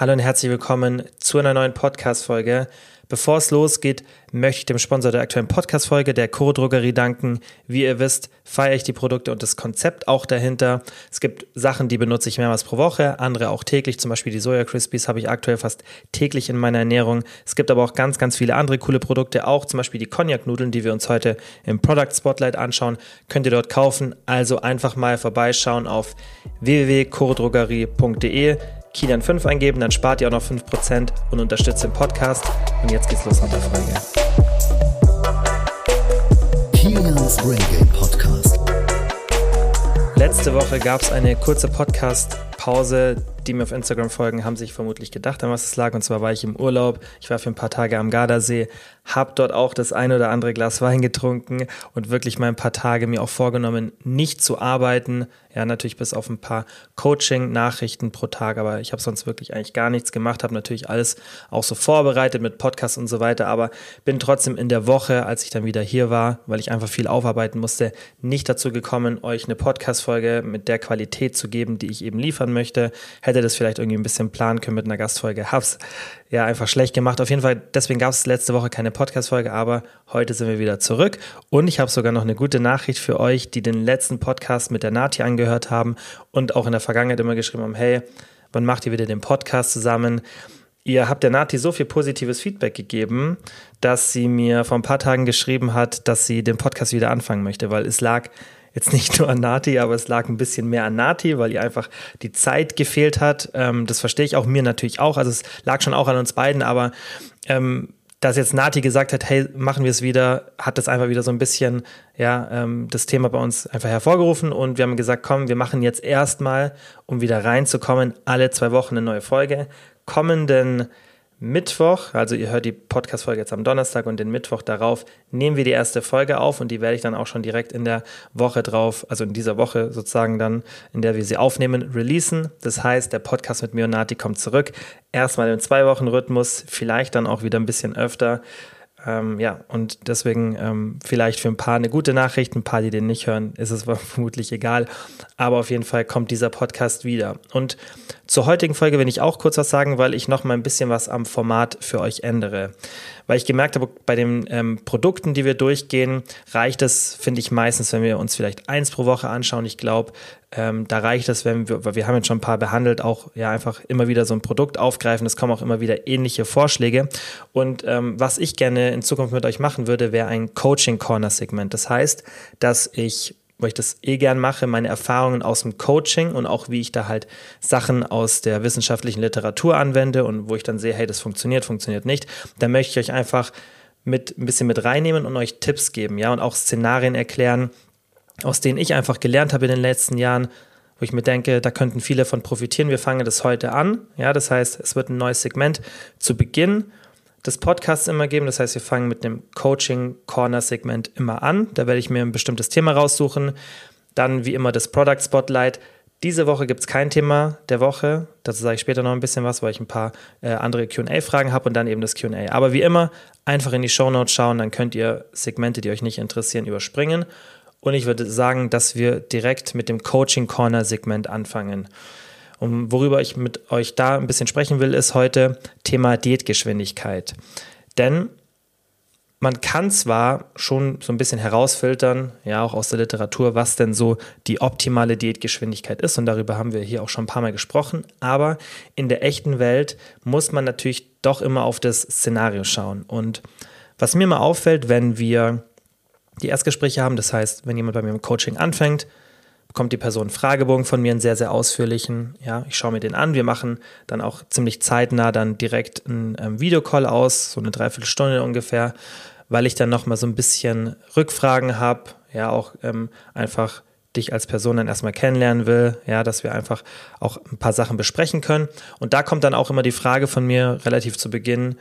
Hallo und herzlich willkommen zu einer neuen Podcast-Folge. Bevor es losgeht, möchte ich dem Sponsor der aktuellen Podcast-Folge, der Coro Drogerie, danken. Wie ihr wisst, feiere ich die Produkte und das Konzept auch dahinter. Es gibt Sachen, die benutze ich mehrmals pro Woche, andere auch täglich. Zum Beispiel die Soja Crispies habe ich aktuell fast täglich in meiner Ernährung. Es gibt aber auch ganz, ganz viele andere coole Produkte, auch zum Beispiel die Cognac-Nudeln, die wir uns heute im Product Spotlight anschauen, könnt ihr dort kaufen. Also einfach mal vorbeischauen auf www.chorodrogerie.de Kilian 5 eingeben, dann spart ihr auch noch 5% und unterstützt den Podcast. Und jetzt geht's los mit der Folge. Kilians Brain Game Podcast. Letzte Woche gab es eine kurze Podcast-Pause. Die mir auf Instagram folgen, haben sich vermutlich gedacht, an was es lag. Und zwar war ich im Urlaub. Ich war für ein paar Tage am Gardasee, habe dort auch das ein oder andere Glas Wein getrunken und wirklich mal ein paar Tage mir auch vorgenommen, nicht zu arbeiten. Ja, natürlich bis auf ein paar Coaching-Nachrichten pro Tag, aber ich habe sonst wirklich eigentlich gar nichts gemacht, habe natürlich alles auch so vorbereitet mit Podcasts und so weiter, aber bin trotzdem in der Woche, als ich dann wieder hier war, weil ich einfach viel aufarbeiten musste, nicht dazu gekommen, euch eine Podcast-Folge mit der Qualität zu geben, die ich eben liefern möchte. Hätte das vielleicht irgendwie ein bisschen planen können mit einer Gastfolge, hab's ja einfach schlecht gemacht. Auf jeden Fall, deswegen gab es letzte Woche keine Podcast-Folge, aber heute sind wir wieder zurück. Und ich habe sogar noch eine gute Nachricht für euch, die den letzten Podcast mit der Nati angehört haben und auch in der Vergangenheit immer geschrieben haben: Hey, wann macht ihr wieder den Podcast zusammen? Ihr habt der Nati so viel positives Feedback gegeben, dass sie mir vor ein paar Tagen geschrieben hat, dass sie den Podcast wieder anfangen möchte, weil es lag jetzt nicht nur an Nati, aber es lag ein bisschen mehr an Nati, weil ihr einfach die Zeit gefehlt hat. Ähm, das verstehe ich auch mir natürlich auch. Also es lag schon auch an uns beiden, aber ähm, dass jetzt Nati gesagt hat, hey, machen wir es wieder, hat das einfach wieder so ein bisschen, ja, ähm, das Thema bei uns einfach hervorgerufen und wir haben gesagt, komm, wir machen jetzt erstmal, um wieder reinzukommen, alle zwei Wochen eine neue Folge. Kommenden Mittwoch, also ihr hört die Podcast-Folge jetzt am Donnerstag und den Mittwoch darauf nehmen wir die erste Folge auf und die werde ich dann auch schon direkt in der Woche drauf, also in dieser Woche sozusagen dann, in der wir sie aufnehmen, releasen. Das heißt, der Podcast mit mir und Nati kommt zurück. Erstmal im Zwei-Wochen-Rhythmus, vielleicht dann auch wieder ein bisschen öfter. Ähm, ja, und deswegen ähm, vielleicht für ein paar eine gute Nachricht, ein paar, die den nicht hören, ist es vermutlich egal. Aber auf jeden Fall kommt dieser Podcast wieder. Und zur heutigen Folge will ich auch kurz was sagen, weil ich noch mal ein bisschen was am Format für euch ändere. Weil ich gemerkt habe, bei den ähm, Produkten, die wir durchgehen, reicht es, finde ich, meistens, wenn wir uns vielleicht eins pro Woche anschauen. Ich glaube, ähm, da reicht es, wenn wir, weil wir haben jetzt schon ein paar behandelt, auch ja einfach immer wieder so ein Produkt aufgreifen. Es kommen auch immer wieder ähnliche Vorschläge. Und ähm, was ich gerne in Zukunft mit euch machen würde, wäre ein Coaching Corner Segment. Das heißt, dass ich weil ich das eh gern mache, meine Erfahrungen aus dem Coaching und auch wie ich da halt Sachen aus der wissenschaftlichen Literatur anwende und wo ich dann sehe, hey, das funktioniert, funktioniert nicht, da möchte ich euch einfach mit ein bisschen mit reinnehmen und euch Tipps geben, ja, und auch Szenarien erklären, aus denen ich einfach gelernt habe in den letzten Jahren, wo ich mir denke, da könnten viele von profitieren. Wir fangen das heute an, ja, das heißt, es wird ein neues Segment zu Beginn des Podcasts immer geben. Das heißt, wir fangen mit dem Coaching-Corner-Segment immer an. Da werde ich mir ein bestimmtes Thema raussuchen. Dann wie immer das Product Spotlight. Diese Woche gibt es kein Thema der Woche. Dazu sage ich später noch ein bisschen was, weil ich ein paar äh, andere QA-Fragen habe und dann eben das QA. Aber wie immer, einfach in die Show Notes schauen, dann könnt ihr Segmente, die euch nicht interessieren, überspringen. Und ich würde sagen, dass wir direkt mit dem Coaching Corner Segment anfangen. Und worüber ich mit euch da ein bisschen sprechen will, ist heute Thema Diätgeschwindigkeit. Denn man kann zwar schon so ein bisschen herausfiltern, ja, auch aus der Literatur, was denn so die optimale Diätgeschwindigkeit ist. Und darüber haben wir hier auch schon ein paar Mal gesprochen. Aber in der echten Welt muss man natürlich doch immer auf das Szenario schauen. Und was mir mal auffällt, wenn wir die Erstgespräche haben, das heißt, wenn jemand bei mir im Coaching anfängt, bekommt die Person einen Fragebogen von mir, einen sehr, sehr ausführlichen. Ja, ich schaue mir den an. Wir machen dann auch ziemlich zeitnah dann direkt einen ähm, Videocall aus, so eine Dreiviertelstunde ungefähr, weil ich dann nochmal so ein bisschen Rückfragen habe, ja, auch ähm, einfach dich als Person dann erstmal kennenlernen will, ja, dass wir einfach auch ein paar Sachen besprechen können. Und da kommt dann auch immer die Frage von mir relativ zu Beginn,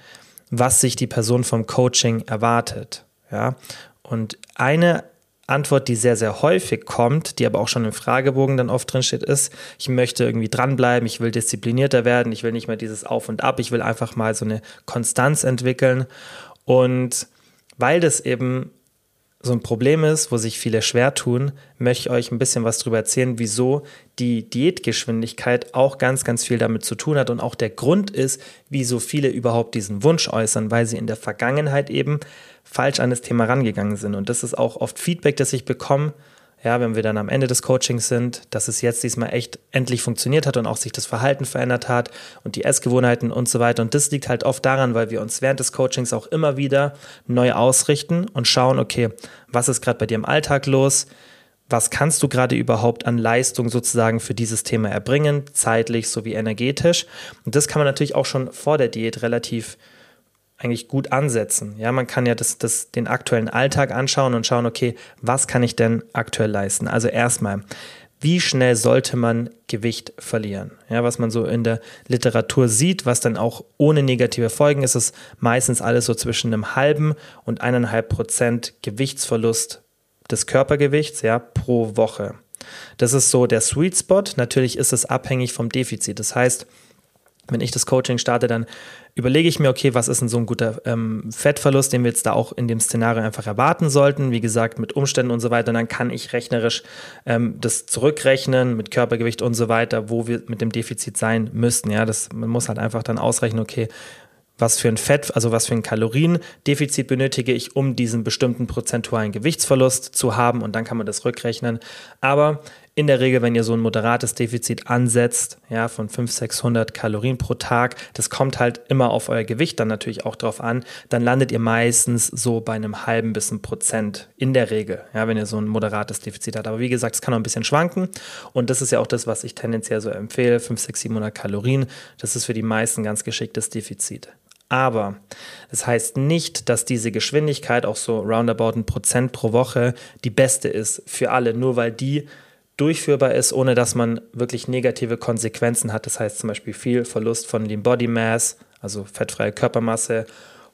was sich die Person vom Coaching erwartet, ja. Und eine Antwort, die sehr, sehr häufig kommt, die aber auch schon im Fragebogen dann oft drin steht, ist, ich möchte irgendwie dranbleiben, ich will disziplinierter werden, ich will nicht mehr dieses Auf und Ab, ich will einfach mal so eine Konstanz entwickeln. Und weil das eben so ein Problem ist, wo sich viele schwer tun, möchte ich euch ein bisschen was darüber erzählen, wieso die Diätgeschwindigkeit auch ganz, ganz viel damit zu tun hat und auch der Grund ist, wieso viele überhaupt diesen Wunsch äußern, weil sie in der Vergangenheit eben falsch an das Thema rangegangen sind. Und das ist auch oft Feedback, das ich bekomme, ja, wenn wir dann am Ende des Coachings sind, dass es jetzt diesmal echt endlich funktioniert hat und auch sich das Verhalten verändert hat und die Essgewohnheiten und so weiter. Und das liegt halt oft daran, weil wir uns während des Coachings auch immer wieder neu ausrichten und schauen, okay, was ist gerade bei dir im Alltag los? Was kannst du gerade überhaupt an Leistung sozusagen für dieses Thema erbringen, zeitlich sowie energetisch? Und das kann man natürlich auch schon vor der Diät relativ eigentlich gut ansetzen. Ja, man kann ja das, das, den aktuellen Alltag anschauen und schauen, okay, was kann ich denn aktuell leisten? Also erstmal, wie schnell sollte man Gewicht verlieren? Ja, was man so in der Literatur sieht, was dann auch ohne negative Folgen ist, ist meistens alles so zwischen einem halben und eineinhalb Prozent Gewichtsverlust des Körpergewichts, ja, pro Woche. Das ist so der Sweet Spot. Natürlich ist es abhängig vom Defizit. Das heißt, wenn ich das Coaching starte, dann überlege ich mir, okay, was ist denn so ein guter ähm, Fettverlust, den wir jetzt da auch in dem Szenario einfach erwarten sollten. Wie gesagt, mit Umständen und so weiter. Und dann kann ich rechnerisch ähm, das zurückrechnen mit Körpergewicht und so weiter, wo wir mit dem Defizit sein müssten. Ja, das, man muss halt einfach dann ausrechnen, okay, was für ein Fett, also was für ein Kaloriendefizit benötige ich, um diesen bestimmten prozentualen Gewichtsverlust zu haben und dann kann man das rückrechnen. Aber in der Regel, wenn ihr so ein moderates Defizit ansetzt, ja, von 500, 600 Kalorien pro Tag, das kommt halt immer auf euer Gewicht dann natürlich auch drauf an, dann landet ihr meistens so bei einem halben bis ein Prozent in der Regel, ja, wenn ihr so ein moderates Defizit habt. Aber wie gesagt, es kann auch ein bisschen schwanken und das ist ja auch das, was ich tendenziell so empfehle, 5, 6, 700 Kalorien, das ist für die meisten ganz geschicktes Defizit. Aber das heißt nicht, dass diese Geschwindigkeit, auch so roundabout ein Prozent pro Woche, die beste ist für alle, nur weil die durchführbar ist, ohne dass man wirklich negative Konsequenzen hat. Das heißt zum Beispiel viel Verlust von Lean Body Mass, also fettfreie Körpermasse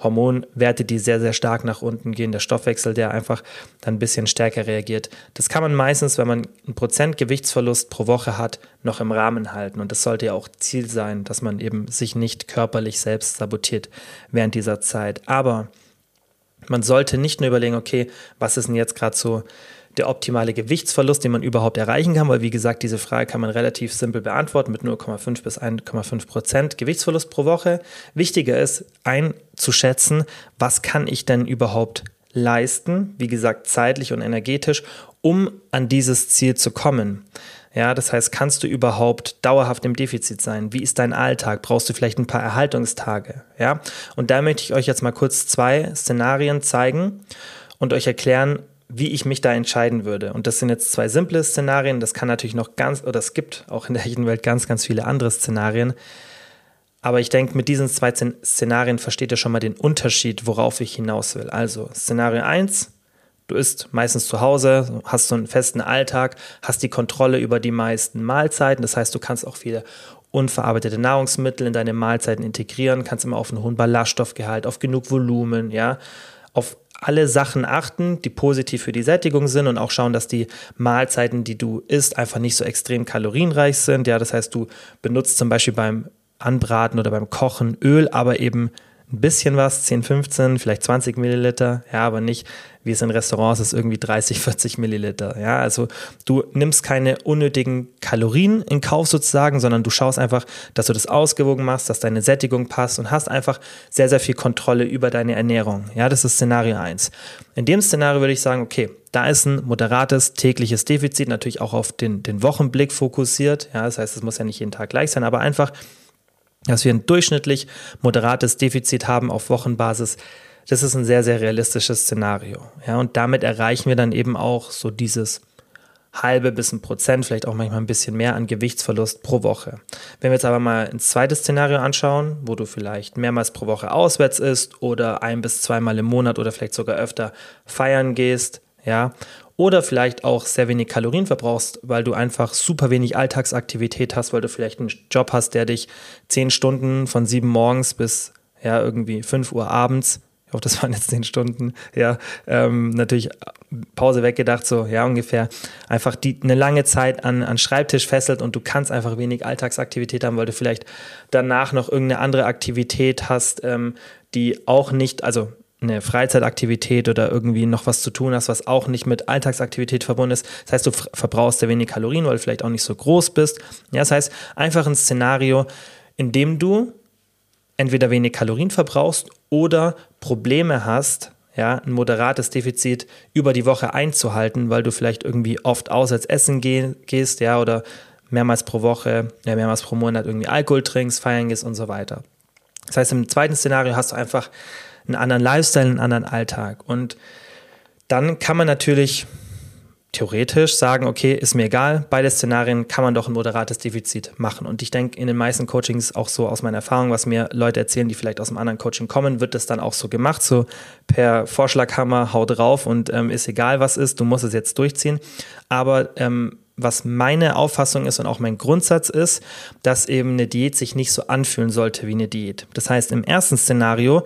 Hormonwerte, die sehr, sehr stark nach unten gehen, der Stoffwechsel, der einfach dann ein bisschen stärker reagiert. Das kann man meistens, wenn man einen Prozent Gewichtsverlust pro Woche hat, noch im Rahmen halten. Und das sollte ja auch Ziel sein, dass man eben sich nicht körperlich selbst sabotiert während dieser Zeit. Aber man sollte nicht nur überlegen, okay, was ist denn jetzt gerade so der optimale Gewichtsverlust, den man überhaupt erreichen kann, weil wie gesagt, diese Frage kann man relativ simpel beantworten mit 0,5 bis 1,5 Prozent Gewichtsverlust pro Woche. Wichtiger ist einzuschätzen, was kann ich denn überhaupt leisten, wie gesagt, zeitlich und energetisch, um an dieses Ziel zu kommen. Ja, das heißt, kannst du überhaupt dauerhaft im Defizit sein? Wie ist dein Alltag? Brauchst du vielleicht ein paar Erhaltungstage? Ja, und da möchte ich euch jetzt mal kurz zwei Szenarien zeigen und euch erklären, wie ich mich da entscheiden würde. Und das sind jetzt zwei simple Szenarien. Das kann natürlich noch ganz, oder es gibt auch in der echten Welt ganz, ganz viele andere Szenarien. Aber ich denke, mit diesen zwei Szenarien versteht ihr schon mal den Unterschied, worauf ich hinaus will. Also Szenario 1, du isst meistens zu Hause, hast so einen festen Alltag, hast die Kontrolle über die meisten Mahlzeiten. Das heißt, du kannst auch viele unverarbeitete Nahrungsmittel in deine Mahlzeiten integrieren, kannst immer auf einen hohen Ballaststoffgehalt, auf genug Volumen, ja, auf alle Sachen achten, die positiv für die Sättigung sind und auch schauen, dass die Mahlzeiten, die du isst, einfach nicht so extrem kalorienreich sind. Ja, das heißt, du benutzt zum Beispiel beim Anbraten oder beim Kochen Öl, aber eben ein bisschen was, 10, 15, vielleicht 20 Milliliter, ja, aber nicht, wie es in Restaurants ist, irgendwie 30, 40 Milliliter. Ja, also du nimmst keine unnötigen Kalorien in Kauf sozusagen, sondern du schaust einfach, dass du das ausgewogen machst, dass deine Sättigung passt und hast einfach sehr, sehr viel Kontrolle über deine Ernährung. Ja, das ist Szenario 1. In dem Szenario würde ich sagen, okay, da ist ein moderates tägliches Defizit, natürlich auch auf den, den Wochenblick fokussiert. Ja, das heißt, es muss ja nicht jeden Tag gleich sein, aber einfach dass wir ein durchschnittlich moderates Defizit haben auf Wochenbasis, das ist ein sehr, sehr realistisches Szenario. Ja, und damit erreichen wir dann eben auch so dieses halbe bis ein Prozent, vielleicht auch manchmal ein bisschen mehr an Gewichtsverlust pro Woche. Wenn wir jetzt aber mal ein zweites Szenario anschauen, wo du vielleicht mehrmals pro Woche auswärts isst oder ein bis zweimal im Monat oder vielleicht sogar öfter feiern gehst, ja, oder vielleicht auch sehr wenig Kalorien verbrauchst, weil du einfach super wenig Alltagsaktivität hast, weil du vielleicht einen Job hast, der dich zehn Stunden von sieben morgens bis ja irgendwie fünf Uhr abends ich hoffe, das waren jetzt zehn Stunden, ja, ähm, natürlich Pause weggedacht, so, ja, ungefähr, einfach die eine lange Zeit an, an Schreibtisch fesselt und du kannst einfach wenig Alltagsaktivität haben, weil du vielleicht danach noch irgendeine andere Aktivität hast, ähm, die auch nicht, also eine Freizeitaktivität oder irgendwie noch was zu tun hast, was auch nicht mit Alltagsaktivität verbunden ist. Das heißt, du verbrauchst sehr wenig Kalorien, weil du vielleicht auch nicht so groß bist. Ja, das heißt, einfach ein Szenario, in dem du entweder wenig Kalorien verbrauchst oder Probleme hast, ja, ein moderates Defizit über die Woche einzuhalten, weil du vielleicht irgendwie oft auswärts essen geh gehst, ja, oder mehrmals pro Woche, ja, mehrmals pro Monat irgendwie Alkohol trinkst, feiern gehst und so weiter. Das heißt, im zweiten Szenario hast du einfach einen anderen Lifestyle, einen anderen Alltag. Und dann kann man natürlich theoretisch sagen, okay, ist mir egal, beide Szenarien kann man doch ein moderates Defizit machen. Und ich denke, in den meisten Coachings, auch so aus meiner Erfahrung, was mir Leute erzählen, die vielleicht aus einem anderen Coaching kommen, wird das dann auch so gemacht, so per Vorschlaghammer, hau drauf und ähm, ist egal, was ist, du musst es jetzt durchziehen. Aber ähm, was meine Auffassung ist und auch mein Grundsatz ist, dass eben eine Diät sich nicht so anfühlen sollte wie eine Diät. Das heißt, im ersten Szenario,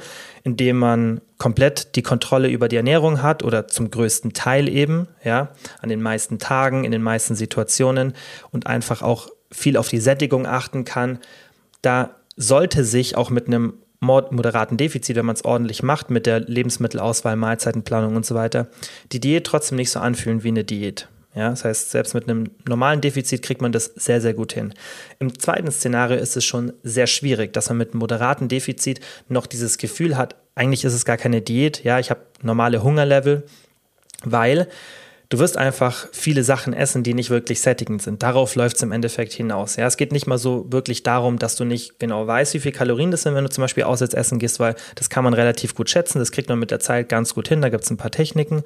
in dem man komplett die Kontrolle über die Ernährung hat oder zum größten Teil eben, ja, an den meisten Tagen, in den meisten Situationen und einfach auch viel auf die Sättigung achten kann, da sollte sich auch mit einem moderaten Defizit, wenn man es ordentlich macht, mit der Lebensmittelauswahl, Mahlzeitenplanung und so weiter, die Diät trotzdem nicht so anfühlen wie eine Diät. Ja, das heißt, selbst mit einem normalen Defizit kriegt man das sehr, sehr gut hin. Im zweiten Szenario ist es schon sehr schwierig, dass man mit einem moderaten Defizit noch dieses Gefühl hat, eigentlich ist es gar keine Diät, ja, ich habe normale Hungerlevel, weil du wirst einfach viele Sachen essen, die nicht wirklich sättigend sind. Darauf läuft es im Endeffekt hinaus. Ja, es geht nicht mal so wirklich darum, dass du nicht genau weißt, wie viel Kalorien das sind, wenn du zum Beispiel auswärts essen gehst, weil das kann man relativ gut schätzen. Das kriegt man mit der Zeit ganz gut hin. Da gibt es ein paar Techniken.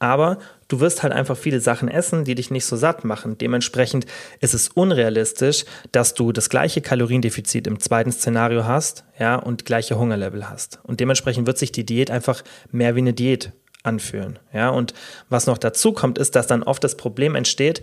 Aber du wirst halt einfach viele Sachen essen, die dich nicht so satt machen. Dementsprechend ist es unrealistisch, dass du das gleiche Kaloriendefizit im zweiten Szenario hast, ja, und gleiche Hungerlevel hast. Und dementsprechend wird sich die Diät einfach mehr wie eine Diät anfühlen. Ja, und was noch dazu kommt, ist, dass dann oft das Problem entsteht,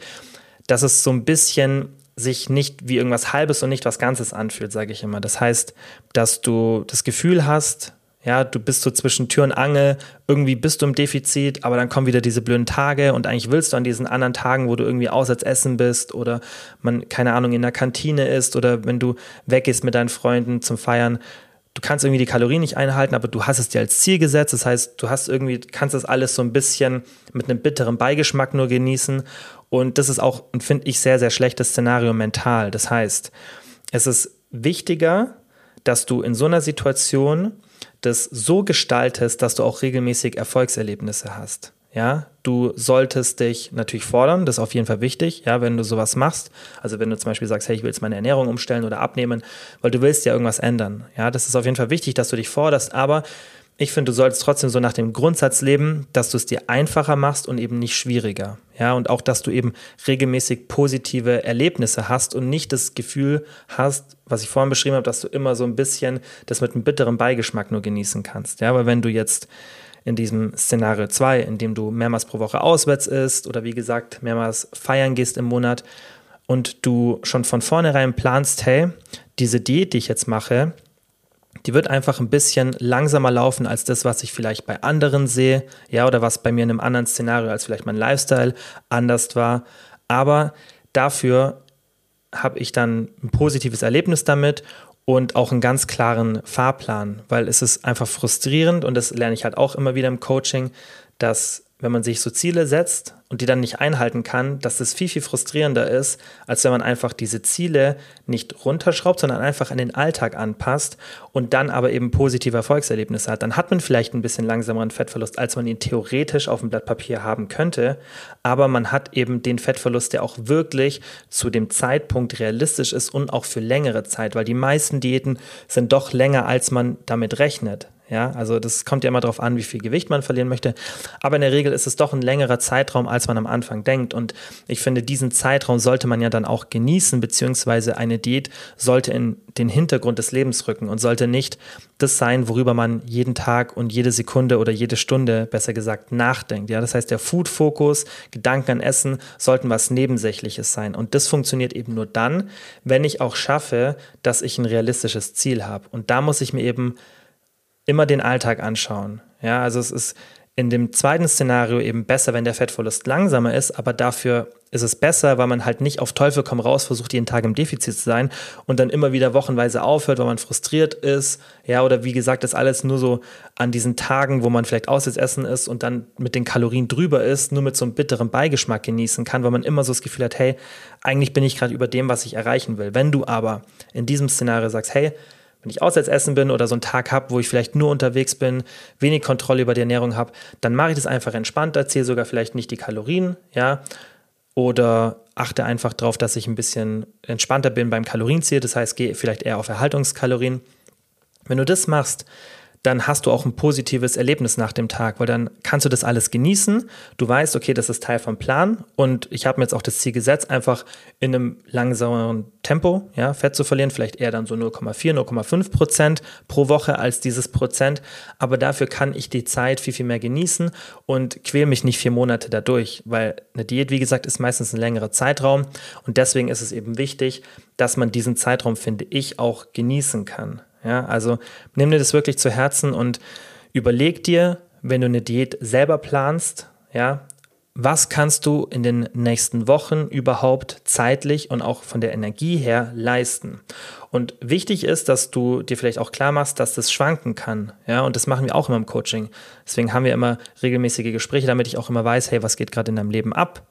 dass es so ein bisschen sich nicht wie irgendwas Halbes und nicht was Ganzes anfühlt, sage ich immer. Das heißt, dass du das Gefühl hast, ja, du bist so zwischen Tür und Angel, irgendwie bist du im Defizit, aber dann kommen wieder diese blöden Tage und eigentlich willst du an diesen anderen Tagen, wo du irgendwie auswärts essen bist oder man, keine Ahnung, in der Kantine ist oder wenn du weggehst mit deinen Freunden zum Feiern, du kannst irgendwie die Kalorien nicht einhalten, aber du hast es dir als Ziel gesetzt. Das heißt, du hast irgendwie, kannst das alles so ein bisschen mit einem bitteren Beigeschmack nur genießen. Und das ist auch, finde ich, sehr, sehr schlechtes Szenario mental. Das heißt, es ist wichtiger, dass du in so einer Situation das so gestaltest, dass du auch regelmäßig Erfolgserlebnisse hast. Ja, du solltest dich natürlich fordern, das ist auf jeden Fall wichtig, ja, wenn du sowas machst. Also wenn du zum Beispiel sagst, hey, ich will jetzt meine Ernährung umstellen oder abnehmen, weil du willst ja irgendwas ändern. Ja, das ist auf jeden Fall wichtig, dass du dich forderst, aber ich finde, du solltest trotzdem so nach dem Grundsatz leben, dass du es dir einfacher machst und eben nicht schwieriger. Ja, und auch, dass du eben regelmäßig positive Erlebnisse hast und nicht das Gefühl hast, was ich vorhin beschrieben habe, dass du immer so ein bisschen das mit einem bitteren Beigeschmack nur genießen kannst. Ja, weil wenn du jetzt in diesem Szenario 2, in dem du mehrmals pro Woche auswärts isst oder wie gesagt mehrmals feiern gehst im Monat und du schon von vornherein planst, hey, diese Diät, die ich jetzt mache, die wird einfach ein bisschen langsamer laufen als das, was ich vielleicht bei anderen sehe, ja, oder was bei mir in einem anderen Szenario als vielleicht mein Lifestyle anders war. Aber dafür habe ich dann ein positives Erlebnis damit und auch einen ganz klaren Fahrplan, weil es ist einfach frustrierend und das lerne ich halt auch immer wieder im Coaching, dass wenn man sich so Ziele setzt und die dann nicht einhalten kann, dass das viel, viel frustrierender ist, als wenn man einfach diese Ziele nicht runterschraubt, sondern einfach an den Alltag anpasst und dann aber eben positive Erfolgserlebnisse hat. Dann hat man vielleicht ein bisschen langsameren Fettverlust, als man ihn theoretisch auf dem Blatt Papier haben könnte, aber man hat eben den Fettverlust, der auch wirklich zu dem Zeitpunkt realistisch ist und auch für längere Zeit, weil die meisten Diäten sind doch länger, als man damit rechnet. Ja, also das kommt ja immer darauf an, wie viel Gewicht man verlieren möchte. Aber in der Regel ist es doch ein längerer Zeitraum, als man am Anfang denkt. Und ich finde, diesen Zeitraum sollte man ja dann auch genießen, beziehungsweise eine Diät sollte in den Hintergrund des Lebens rücken und sollte nicht das sein, worüber man jeden Tag und jede Sekunde oder jede Stunde, besser gesagt, nachdenkt. Ja, das heißt, der Food-Fokus, Gedanken an Essen sollten was Nebensächliches sein. Und das funktioniert eben nur dann, wenn ich auch schaffe, dass ich ein realistisches Ziel habe. Und da muss ich mir eben immer den Alltag anschauen. Ja, also es ist in dem zweiten Szenario eben besser, wenn der Fettverlust langsamer ist, aber dafür ist es besser, weil man halt nicht auf Teufel komm raus versucht, jeden Tag im Defizit zu sein und dann immer wieder wochenweise aufhört, weil man frustriert ist. Ja, oder wie gesagt, das alles nur so an diesen Tagen, wo man vielleicht Aussetzessen ist und dann mit den Kalorien drüber ist, nur mit so einem bitteren Beigeschmack genießen kann, weil man immer so das Gefühl hat, hey, eigentlich bin ich gerade über dem, was ich erreichen will. Wenn du aber in diesem Szenario sagst, hey, wenn ich auswärts essen bin oder so einen Tag habe, wo ich vielleicht nur unterwegs bin, wenig Kontrolle über die Ernährung habe, dann mache ich das einfach entspannter, zähle sogar vielleicht nicht die Kalorien, ja, oder achte einfach darauf, dass ich ein bisschen entspannter bin beim Kalorienziel, das heißt, gehe vielleicht eher auf Erhaltungskalorien. Wenn du das machst, dann hast du auch ein positives Erlebnis nach dem Tag, weil dann kannst du das alles genießen. Du weißt, okay, das ist Teil vom Plan und ich habe mir jetzt auch das Ziel gesetzt, einfach in einem langsameren Tempo ja, Fett zu verlieren, vielleicht eher dann so 0,4, 0,5 Prozent pro Woche als dieses Prozent. Aber dafür kann ich die Zeit viel, viel mehr genießen und quäle mich nicht vier Monate dadurch, weil eine Diät, wie gesagt, ist meistens ein längerer Zeitraum und deswegen ist es eben wichtig, dass man diesen Zeitraum, finde ich, auch genießen kann. Ja, also nimm dir das wirklich zu Herzen und überleg dir, wenn du eine Diät selber planst, ja, was kannst du in den nächsten Wochen überhaupt zeitlich und auch von der Energie her leisten? Und wichtig ist, dass du dir vielleicht auch klar machst, dass das schwanken kann. Ja, und das machen wir auch immer im Coaching. Deswegen haben wir immer regelmäßige Gespräche, damit ich auch immer weiß, hey, was geht gerade in deinem Leben ab?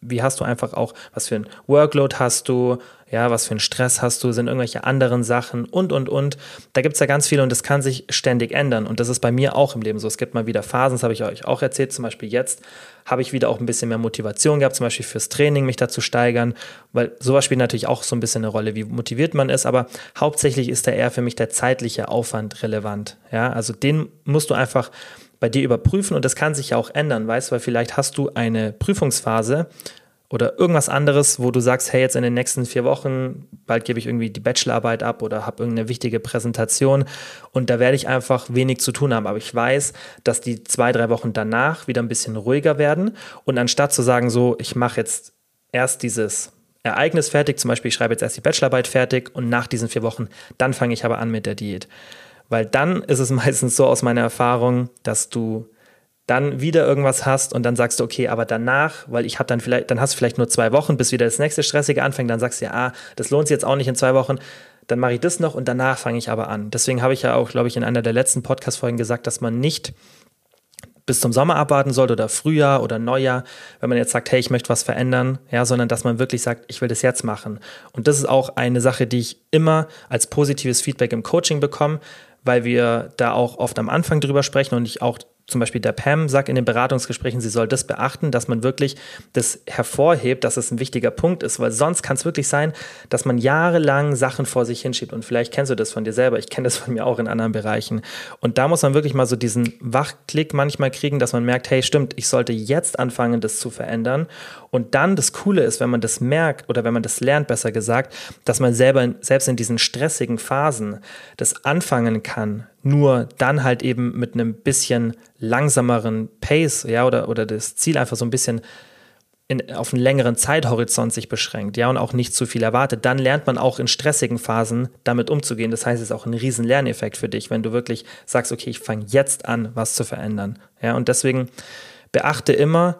Wie hast du einfach auch, was für ein Workload hast du? ja, was für einen Stress hast du, sind irgendwelche anderen Sachen und, und, und. Da gibt es ja ganz viele und das kann sich ständig ändern. Und das ist bei mir auch im Leben so. Es gibt mal wieder Phasen, das habe ich euch auch erzählt, zum Beispiel jetzt habe ich wieder auch ein bisschen mehr Motivation gehabt, zum Beispiel fürs Training, mich da zu steigern, weil sowas spielt natürlich auch so ein bisschen eine Rolle, wie motiviert man ist, aber hauptsächlich ist da eher für mich der zeitliche Aufwand relevant. Ja, also den musst du einfach bei dir überprüfen und das kann sich ja auch ändern, weißt, du, weil vielleicht hast du eine Prüfungsphase, oder irgendwas anderes, wo du sagst, hey, jetzt in den nächsten vier Wochen, bald gebe ich irgendwie die Bachelorarbeit ab oder habe irgendeine wichtige Präsentation und da werde ich einfach wenig zu tun haben. Aber ich weiß, dass die zwei, drei Wochen danach wieder ein bisschen ruhiger werden und anstatt zu sagen, so, ich mache jetzt erst dieses Ereignis fertig, zum Beispiel ich schreibe jetzt erst die Bachelorarbeit fertig und nach diesen vier Wochen, dann fange ich aber an mit der Diät. Weil dann ist es meistens so aus meiner Erfahrung, dass du dann wieder irgendwas hast und dann sagst du, okay, aber danach, weil ich habe dann vielleicht, dann hast du vielleicht nur zwei Wochen, bis wieder das nächste Stressige anfängt, dann sagst du ja, ah, das lohnt sich jetzt auch nicht in zwei Wochen, dann mache ich das noch und danach fange ich aber an. Deswegen habe ich ja auch, glaube ich, in einer der letzten Podcast-Folgen gesagt, dass man nicht bis zum Sommer abwarten sollte oder Frühjahr oder Neujahr, wenn man jetzt sagt, hey, ich möchte was verändern, ja, sondern dass man wirklich sagt, ich will das jetzt machen. Und das ist auch eine Sache, die ich immer als positives Feedback im Coaching bekomme, weil wir da auch oft am Anfang drüber sprechen und ich auch zum Beispiel der Pam sagt in den Beratungsgesprächen, sie soll das beachten, dass man wirklich das hervorhebt, dass es ein wichtiger Punkt ist, weil sonst kann es wirklich sein, dass man jahrelang Sachen vor sich hinschiebt. Und vielleicht kennst du das von dir selber, ich kenne das von mir auch in anderen Bereichen. Und da muss man wirklich mal so diesen Wachklick manchmal kriegen, dass man merkt, hey stimmt, ich sollte jetzt anfangen, das zu verändern. Und dann das Coole ist, wenn man das merkt oder wenn man das lernt, besser gesagt, dass man selber selbst in diesen stressigen Phasen das anfangen kann, nur dann halt eben mit einem bisschen langsameren Pace, ja, oder, oder das Ziel einfach so ein bisschen in, auf einen längeren Zeithorizont sich beschränkt, ja, und auch nicht zu viel erwartet, dann lernt man auch in stressigen Phasen damit umzugehen. Das heißt, es ist auch ein riesen Lerneffekt für dich, wenn du wirklich sagst, okay, ich fange jetzt an, was zu verändern. Ja, und deswegen beachte immer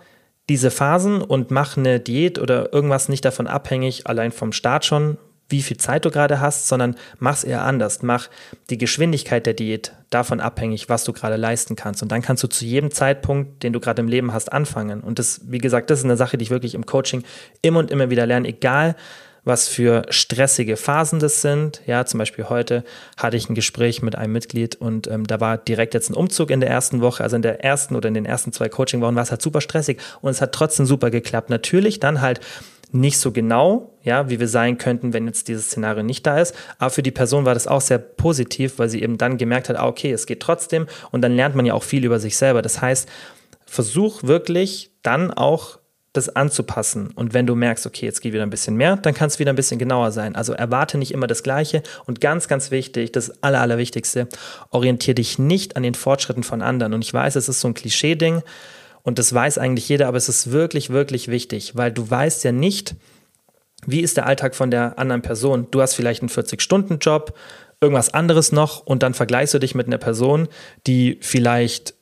diese Phasen und mach eine Diät oder irgendwas nicht davon abhängig, allein vom Start schon, wie viel Zeit du gerade hast, sondern mach es eher anders. Mach die Geschwindigkeit der Diät davon abhängig, was du gerade leisten kannst. Und dann kannst du zu jedem Zeitpunkt, den du gerade im Leben hast, anfangen. Und das, wie gesagt, das ist eine Sache, die ich wirklich im Coaching immer und immer wieder lerne, egal was für stressige Phasen das sind. Ja, zum Beispiel heute hatte ich ein Gespräch mit einem Mitglied und ähm, da war direkt jetzt ein Umzug in der ersten Woche, also in der ersten oder in den ersten zwei Coaching-Wochen war es halt super stressig und es hat trotzdem super geklappt. Natürlich dann halt nicht so genau, ja, wie wir sein könnten, wenn jetzt dieses Szenario nicht da ist. Aber für die Person war das auch sehr positiv, weil sie eben dann gemerkt hat, ah, okay, es geht trotzdem. Und dann lernt man ja auch viel über sich selber. Das heißt, versuch wirklich dann auch das anzupassen. Und wenn du merkst, okay, jetzt geht wieder ein bisschen mehr, dann kann es wieder ein bisschen genauer sein. Also erwarte nicht immer das Gleiche. Und ganz, ganz wichtig, das Aller, Allerwichtigste, orientiere dich nicht an den Fortschritten von anderen. Und ich weiß, es ist so ein Klischee-Ding, und das weiß eigentlich jeder, aber es ist wirklich, wirklich wichtig, weil du weißt ja nicht, wie ist der Alltag von der anderen Person. Du hast vielleicht einen 40-Stunden-Job, irgendwas anderes noch und dann vergleichst du dich mit einer Person, die vielleicht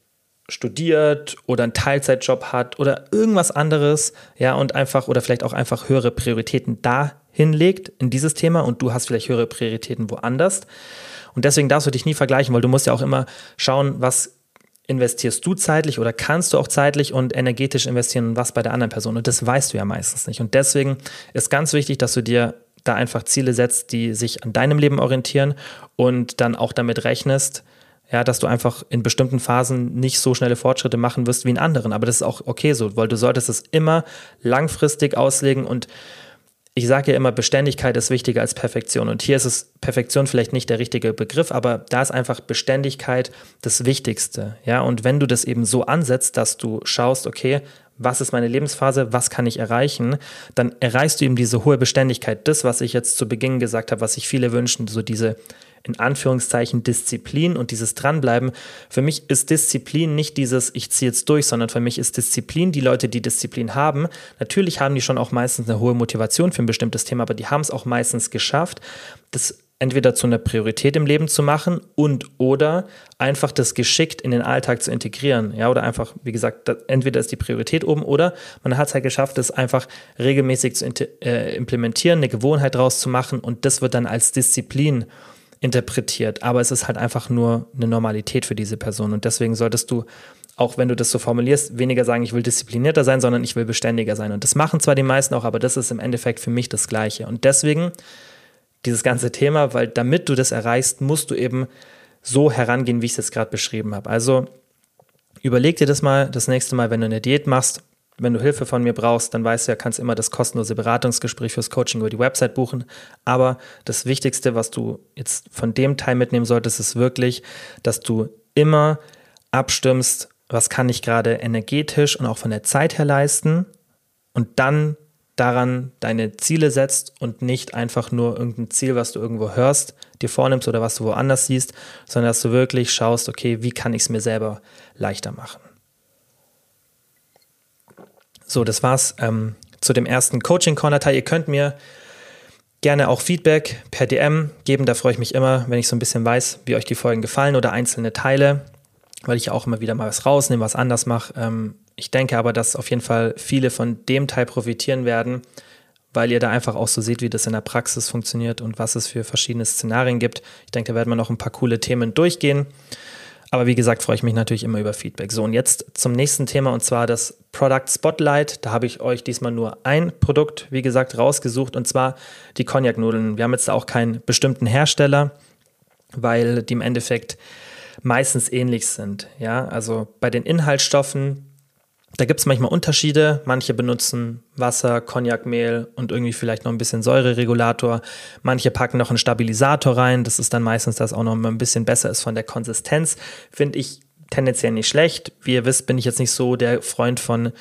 studiert oder einen Teilzeitjob hat oder irgendwas anderes, ja, und einfach oder vielleicht auch einfach höhere Prioritäten dahin legt in dieses Thema und du hast vielleicht höhere Prioritäten woanders. Und deswegen darfst du dich nie vergleichen, weil du musst ja auch immer schauen, was investierst du zeitlich oder kannst du auch zeitlich und energetisch investieren und was bei der anderen Person. Und das weißt du ja meistens nicht. Und deswegen ist ganz wichtig, dass du dir da einfach Ziele setzt, die sich an deinem Leben orientieren und dann auch damit rechnest, ja, dass du einfach in bestimmten Phasen nicht so schnelle Fortschritte machen wirst wie in anderen. Aber das ist auch okay so, weil du solltest es immer langfristig auslegen und ich sage ja immer, Beständigkeit ist wichtiger als Perfektion. Und hier ist es Perfektion vielleicht nicht der richtige Begriff, aber da ist einfach Beständigkeit das Wichtigste. Ja, und wenn du das eben so ansetzt, dass du schaust, okay, was ist meine Lebensphase, was kann ich erreichen, dann erreichst du eben diese hohe Beständigkeit. Das, was ich jetzt zu Beginn gesagt habe, was sich viele wünschen, so diese in Anführungszeichen Disziplin und dieses Dranbleiben. Für mich ist Disziplin nicht dieses, ich ziehe jetzt durch, sondern für mich ist Disziplin die Leute, die Disziplin haben. Natürlich haben die schon auch meistens eine hohe Motivation für ein bestimmtes Thema, aber die haben es auch meistens geschafft, das entweder zu einer Priorität im Leben zu machen und oder einfach das geschickt in den Alltag zu integrieren. Ja, oder einfach, wie gesagt, entweder ist die Priorität oben oder man hat es halt geschafft, das einfach regelmäßig zu äh, implementieren, eine Gewohnheit draus zu machen und das wird dann als Disziplin interpretiert. Aber es ist halt einfach nur eine Normalität für diese Person und deswegen solltest du auch wenn du das so formulierst, weniger sagen, ich will disziplinierter sein, sondern ich will beständiger sein. Und das machen zwar die meisten auch, aber das ist im Endeffekt für mich das Gleiche. Und deswegen dieses ganze Thema, weil damit du das erreichst, musst du eben so herangehen, wie ich es jetzt gerade beschrieben habe. Also überleg dir das mal das nächste Mal, wenn du eine Diät machst, wenn du Hilfe von mir brauchst, dann weißt du ja, kannst immer das kostenlose Beratungsgespräch fürs Coaching über die Website buchen. Aber das Wichtigste, was du jetzt von dem Teil mitnehmen solltest, ist wirklich, dass du immer abstimmst, was kann ich gerade energetisch und auch von der Zeit her leisten und dann daran deine Ziele setzt und nicht einfach nur irgendein Ziel, was du irgendwo hörst, dir vornimmst oder was du woanders siehst, sondern dass du wirklich schaust, okay, wie kann ich es mir selber leichter machen. So, das war's ähm, zu dem ersten Coaching-Corner-Teil. Ihr könnt mir gerne auch Feedback per DM geben. Da freue ich mich immer, wenn ich so ein bisschen weiß, wie euch die Folgen gefallen oder einzelne Teile, weil ich ja auch immer wieder mal was rausnehme, was anders mache. Ähm, ich denke aber, dass auf jeden Fall viele von dem Teil profitieren werden, weil ihr da einfach auch so seht, wie das in der Praxis funktioniert und was es für verschiedene Szenarien gibt. Ich denke, da werden wir noch ein paar coole Themen durchgehen. Aber wie gesagt, freue ich mich natürlich immer über Feedback. So, und jetzt zum nächsten Thema und zwar das Product Spotlight. Da habe ich euch diesmal nur ein Produkt, wie gesagt, rausgesucht und zwar die Cognac-Nudeln. Wir haben jetzt auch keinen bestimmten Hersteller, weil die im Endeffekt meistens ähnlich sind. Ja, also bei den Inhaltsstoffen da gibt es manchmal Unterschiede. Manche benutzen Wasser, Cognacmehl und irgendwie vielleicht noch ein bisschen Säureregulator. Manche packen noch einen Stabilisator rein. Das ist dann meistens, dass auch noch ein bisschen besser ist von der Konsistenz. Finde ich tendenziell nicht schlecht. Wie ihr wisst, bin ich jetzt nicht so der Freund von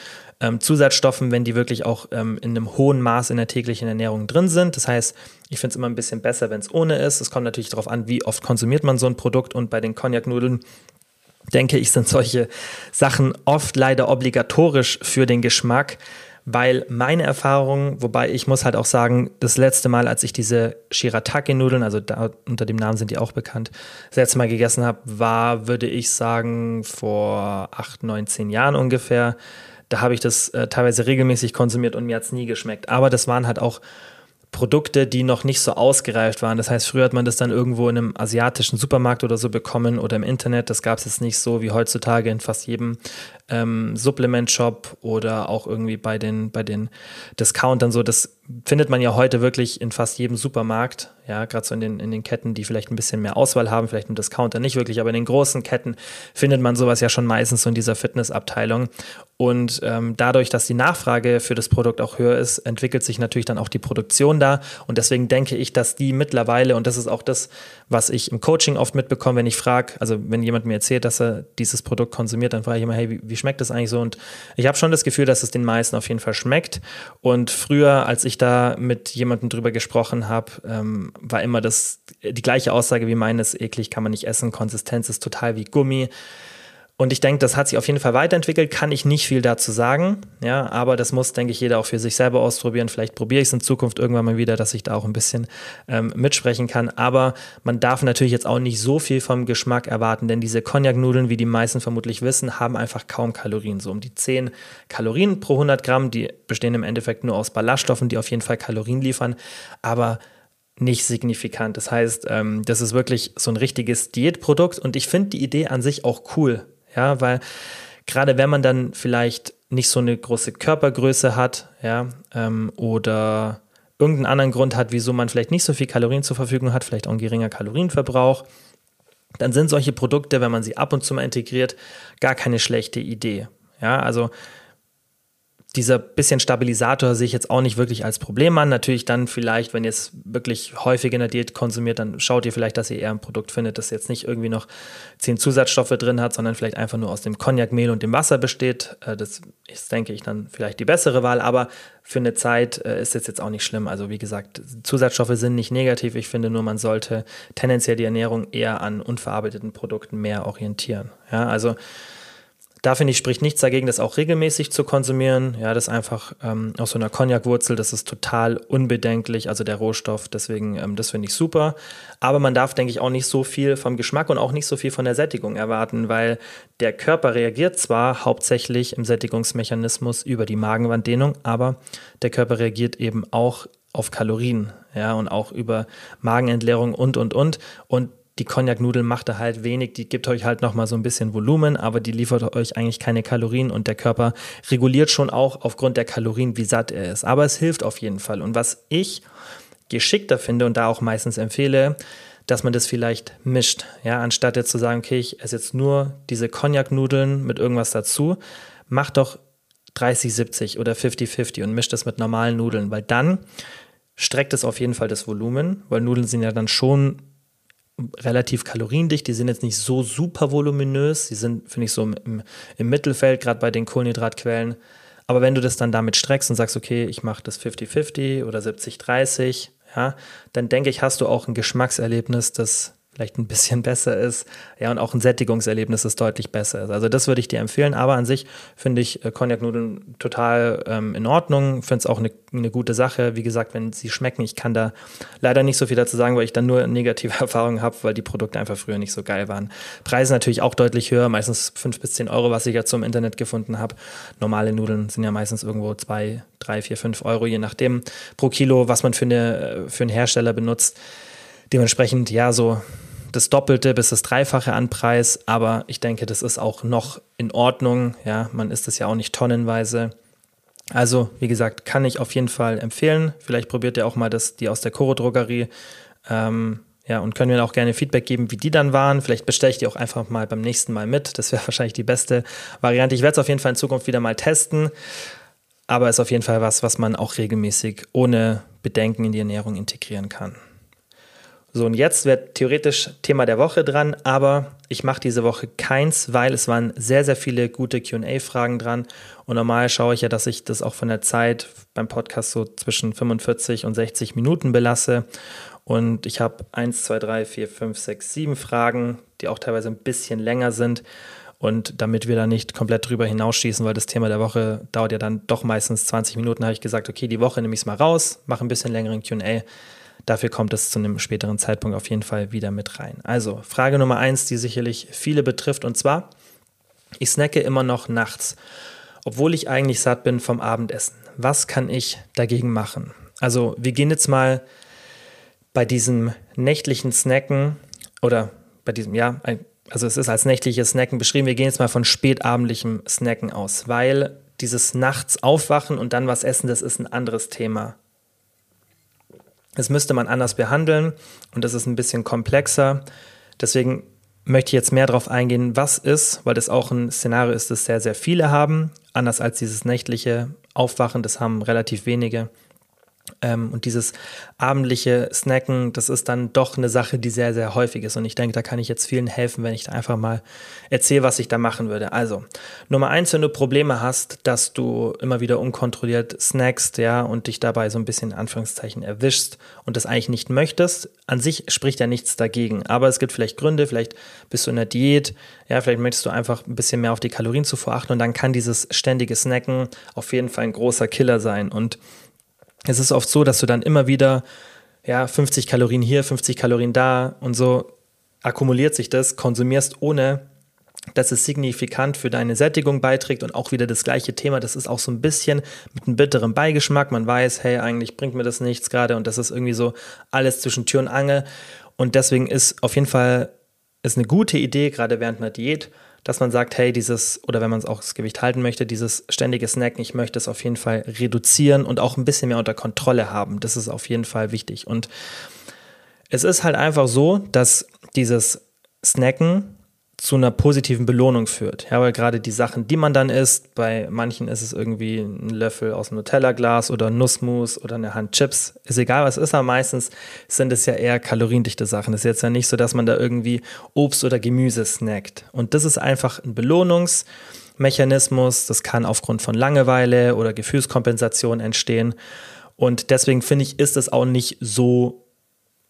ähm, Zusatzstoffen, wenn die wirklich auch ähm, in einem hohen Maß in der täglichen Ernährung drin sind. Das heißt, ich finde es immer ein bisschen besser, wenn es ohne ist. Es kommt natürlich darauf an, wie oft konsumiert man so ein Produkt und bei den Cognac-Nudeln denke ich, sind solche Sachen oft leider obligatorisch für den Geschmack, weil meine Erfahrung, wobei ich muss halt auch sagen, das letzte Mal, als ich diese Shirataki-Nudeln, also da, unter dem Namen sind die auch bekannt, das letzte Mal gegessen habe, war, würde ich sagen, vor acht, neun, zehn Jahren ungefähr. Da habe ich das äh, teilweise regelmäßig konsumiert und mir hat es nie geschmeckt. Aber das waren halt auch Produkte, die noch nicht so ausgereift waren. Das heißt, früher hat man das dann irgendwo in einem asiatischen Supermarkt oder so bekommen oder im Internet. Das gab es jetzt nicht so wie heutzutage in fast jedem ähm, Supplement-Shop oder auch irgendwie bei den, bei den Discountern so. Das findet man ja heute wirklich in fast jedem Supermarkt. Ja, gerade so in den, in den Ketten, die vielleicht ein bisschen mehr Auswahl haben, vielleicht im Discounter nicht wirklich, aber in den großen Ketten findet man sowas ja schon meistens so in dieser Fitnessabteilung. Und ähm, dadurch, dass die Nachfrage für das Produkt auch höher ist, entwickelt sich natürlich dann auch die Produktion da. Und deswegen denke ich, dass die mittlerweile, und das ist auch das, was ich im Coaching oft mitbekomme, wenn ich frage, also wenn jemand mir erzählt, dass er dieses Produkt konsumiert, dann frage ich immer, hey, wie, wie schmeckt das eigentlich so? Und ich habe schon das Gefühl, dass es den meisten auf jeden Fall schmeckt. Und früher, als ich da mit jemandem drüber gesprochen habe, ähm, war immer das die gleiche Aussage wie meines, eklig kann man nicht essen, Konsistenz ist total wie Gummi. Und ich denke, das hat sich auf jeden Fall weiterentwickelt, kann ich nicht viel dazu sagen. Ja, aber das muss, denke ich, jeder auch für sich selber ausprobieren. Vielleicht probiere ich es in Zukunft irgendwann mal wieder, dass ich da auch ein bisschen ähm, mitsprechen kann. Aber man darf natürlich jetzt auch nicht so viel vom Geschmack erwarten, denn diese Cognac-Nudeln, wie die meisten vermutlich wissen, haben einfach kaum Kalorien. So um die 10 Kalorien pro 100 Gramm. Die bestehen im Endeffekt nur aus Ballaststoffen, die auf jeden Fall Kalorien liefern. Aber nicht signifikant. Das heißt, ähm, das ist wirklich so ein richtiges Diätprodukt und ich finde die Idee an sich auch cool. Ja, weil gerade wenn man dann vielleicht nicht so eine große Körpergröße hat, ja, ähm, oder irgendeinen anderen Grund hat, wieso man vielleicht nicht so viel Kalorien zur Verfügung hat, vielleicht auch ein geringer Kalorienverbrauch, dann sind solche Produkte, wenn man sie ab und zu mal integriert, gar keine schlechte Idee. Ja, also dieser bisschen Stabilisator sehe ich jetzt auch nicht wirklich als Problem an. Natürlich dann vielleicht, wenn ihr es wirklich häufig in der Diät konsumiert, dann schaut ihr vielleicht, dass ihr eher ein Produkt findet, das jetzt nicht irgendwie noch zehn Zusatzstoffe drin hat, sondern vielleicht einfach nur aus dem Cognacmehl und dem Wasser besteht. Äh, das ist, denke ich, dann vielleicht die bessere Wahl, aber für eine Zeit äh, ist es jetzt auch nicht schlimm. Also wie gesagt, Zusatzstoffe sind nicht negativ. Ich finde nur, man sollte tendenziell die Ernährung eher an unverarbeiteten Produkten mehr orientieren. Ja, also da finde ich, spricht nichts dagegen, das auch regelmäßig zu konsumieren. Ja, das ist einfach ähm, aus so einer Cognac-Wurzel, das ist total unbedenklich, also der Rohstoff. Deswegen, ähm, das finde ich super. Aber man darf, denke ich, auch nicht so viel vom Geschmack und auch nicht so viel von der Sättigung erwarten, weil der Körper reagiert zwar hauptsächlich im Sättigungsmechanismus über die Magenwanddehnung, aber der Körper reagiert eben auch auf Kalorien, ja, und auch über Magenentleerung und, und, und. Und die Cognac-Nudel macht da halt wenig, die gibt euch halt nochmal so ein bisschen Volumen, aber die liefert euch eigentlich keine Kalorien und der Körper reguliert schon auch aufgrund der Kalorien, wie satt er ist. Aber es hilft auf jeden Fall. Und was ich geschickter finde und da auch meistens empfehle, dass man das vielleicht mischt, ja, anstatt jetzt zu sagen, okay, ich esse jetzt nur diese Cognac-Nudeln mit irgendwas dazu, mach doch 30-70 oder 50-50 und mischt das mit normalen Nudeln, weil dann streckt es auf jeden Fall das Volumen, weil Nudeln sind ja dann schon relativ kaloriendicht. Die sind jetzt nicht so super voluminös. Die sind, finde ich, so im, im Mittelfeld, gerade bei den Kohlenhydratquellen. Aber wenn du das dann damit streckst und sagst, okay, ich mache das 50-50 oder 70-30, ja, dann denke ich, hast du auch ein Geschmackserlebnis, das vielleicht ein bisschen besser ist. Ja, und auch ein Sättigungserlebnis ist deutlich besser ist. Also das würde ich dir empfehlen. Aber an sich finde ich äh, Cognac-Nudeln total ähm, in Ordnung. Finde es auch eine, eine gute Sache. Wie gesagt, wenn sie schmecken, ich kann da leider nicht so viel dazu sagen, weil ich dann nur negative Erfahrungen habe, weil die Produkte einfach früher nicht so geil waren. Preise natürlich auch deutlich höher, meistens fünf bis zehn Euro, was ich jetzt so im Internet gefunden habe. Normale Nudeln sind ja meistens irgendwo zwei, drei, vier, fünf Euro, je nachdem pro Kilo, was man für, eine, äh, für einen Hersteller benutzt. Dementsprechend, ja, so das Doppelte bis das Dreifache an Preis, aber ich denke, das ist auch noch in Ordnung. Ja, man isst es ja auch nicht tonnenweise. Also, wie gesagt, kann ich auf jeden Fall empfehlen. Vielleicht probiert ihr auch mal das, die aus der Koro-Drogerie. Ähm, ja, und können mir auch gerne Feedback geben, wie die dann waren. Vielleicht bestelle ich die auch einfach mal beim nächsten Mal mit. Das wäre wahrscheinlich die beste Variante. Ich werde es auf jeden Fall in Zukunft wieder mal testen. Aber ist auf jeden Fall was, was man auch regelmäßig ohne Bedenken in die Ernährung integrieren kann. So, und jetzt wäre theoretisch Thema der Woche dran, aber ich mache diese Woche keins, weil es waren sehr, sehr viele gute QA-Fragen dran. Und normal schaue ich ja, dass ich das auch von der Zeit beim Podcast so zwischen 45 und 60 Minuten belasse. Und ich habe 1, 2, 3, 4, 5, 6, 7 Fragen, die auch teilweise ein bisschen länger sind. Und damit wir da nicht komplett drüber hinausschießen, weil das Thema der Woche dauert ja dann doch meistens 20 Minuten, habe ich gesagt, okay, die Woche nehme ich es mal raus, mache ein bisschen längeren QA Dafür kommt es zu einem späteren Zeitpunkt auf jeden Fall wieder mit rein. Also Frage Nummer eins, die sicherlich viele betrifft, und zwar, ich snacke immer noch nachts, obwohl ich eigentlich satt bin vom Abendessen. Was kann ich dagegen machen? Also wir gehen jetzt mal bei diesem nächtlichen Snacken oder bei diesem, ja, also es ist als nächtliches Snacken beschrieben, wir gehen jetzt mal von spätabendlichem Snacken aus, weil dieses nachts aufwachen und dann was essen, das ist ein anderes Thema. Das müsste man anders behandeln und das ist ein bisschen komplexer. Deswegen möchte ich jetzt mehr darauf eingehen, was ist, weil das auch ein Szenario ist, das sehr, sehr viele haben. Anders als dieses nächtliche Aufwachen, das haben relativ wenige. Ähm, und dieses abendliche Snacken, das ist dann doch eine Sache, die sehr, sehr häufig ist. Und ich denke, da kann ich jetzt vielen helfen, wenn ich da einfach mal erzähle, was ich da machen würde. Also, Nummer eins, wenn du Probleme hast, dass du immer wieder unkontrolliert snackst, ja, und dich dabei so ein bisschen in Anführungszeichen erwischst und das eigentlich nicht möchtest, an sich spricht ja nichts dagegen. Aber es gibt vielleicht Gründe, vielleicht bist du in der Diät, ja, vielleicht möchtest du einfach ein bisschen mehr auf die Kalorienzufuhr achten und dann kann dieses ständige Snacken auf jeden Fall ein großer Killer sein. Und es ist oft so, dass du dann immer wieder, ja, 50 Kalorien hier, 50 Kalorien da und so akkumuliert sich das, konsumierst ohne dass es signifikant für deine Sättigung beiträgt und auch wieder das gleiche Thema. Das ist auch so ein bisschen mit einem bitteren Beigeschmack. Man weiß, hey, eigentlich bringt mir das nichts gerade und das ist irgendwie so alles zwischen Tür und Angel. Und deswegen ist auf jeden Fall ist eine gute Idee, gerade während einer Diät, dass man sagt, hey, dieses, oder wenn man es auch das Gewicht halten möchte, dieses ständige Snacken, ich möchte es auf jeden Fall reduzieren und auch ein bisschen mehr unter Kontrolle haben. Das ist auf jeden Fall wichtig. Und es ist halt einfach so, dass dieses Snacken zu einer positiven Belohnung führt. Ja, weil gerade die Sachen, die man dann isst, bei manchen ist es irgendwie ein Löffel aus einem Nutella-Glas oder Nussmus oder eine Hand Chips, ist egal, was ist, aber meistens sind es ja eher kaloriendichte Sachen. Es ist jetzt ja nicht so, dass man da irgendwie Obst oder Gemüse snackt. Und das ist einfach ein Belohnungsmechanismus. Das kann aufgrund von Langeweile oder Gefühlskompensation entstehen. Und deswegen finde ich, ist es auch nicht so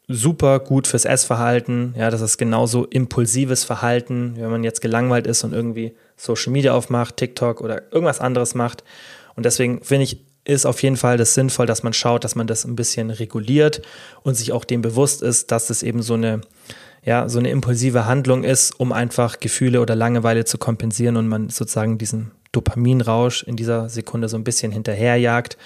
super gut fürs Essverhalten. Ja, das ist genauso impulsives Verhalten, wenn man jetzt gelangweilt ist und irgendwie Social Media aufmacht, TikTok oder irgendwas anderes macht. Und deswegen finde ich, ist auf jeden Fall das sinnvoll, dass man schaut, dass man das ein bisschen reguliert und sich auch dem bewusst ist, dass das eben so eine, ja, so eine impulsive Handlung ist, um einfach Gefühle oder Langeweile zu kompensieren und man sozusagen diesen Dopaminrausch in dieser Sekunde so ein bisschen hinterherjagt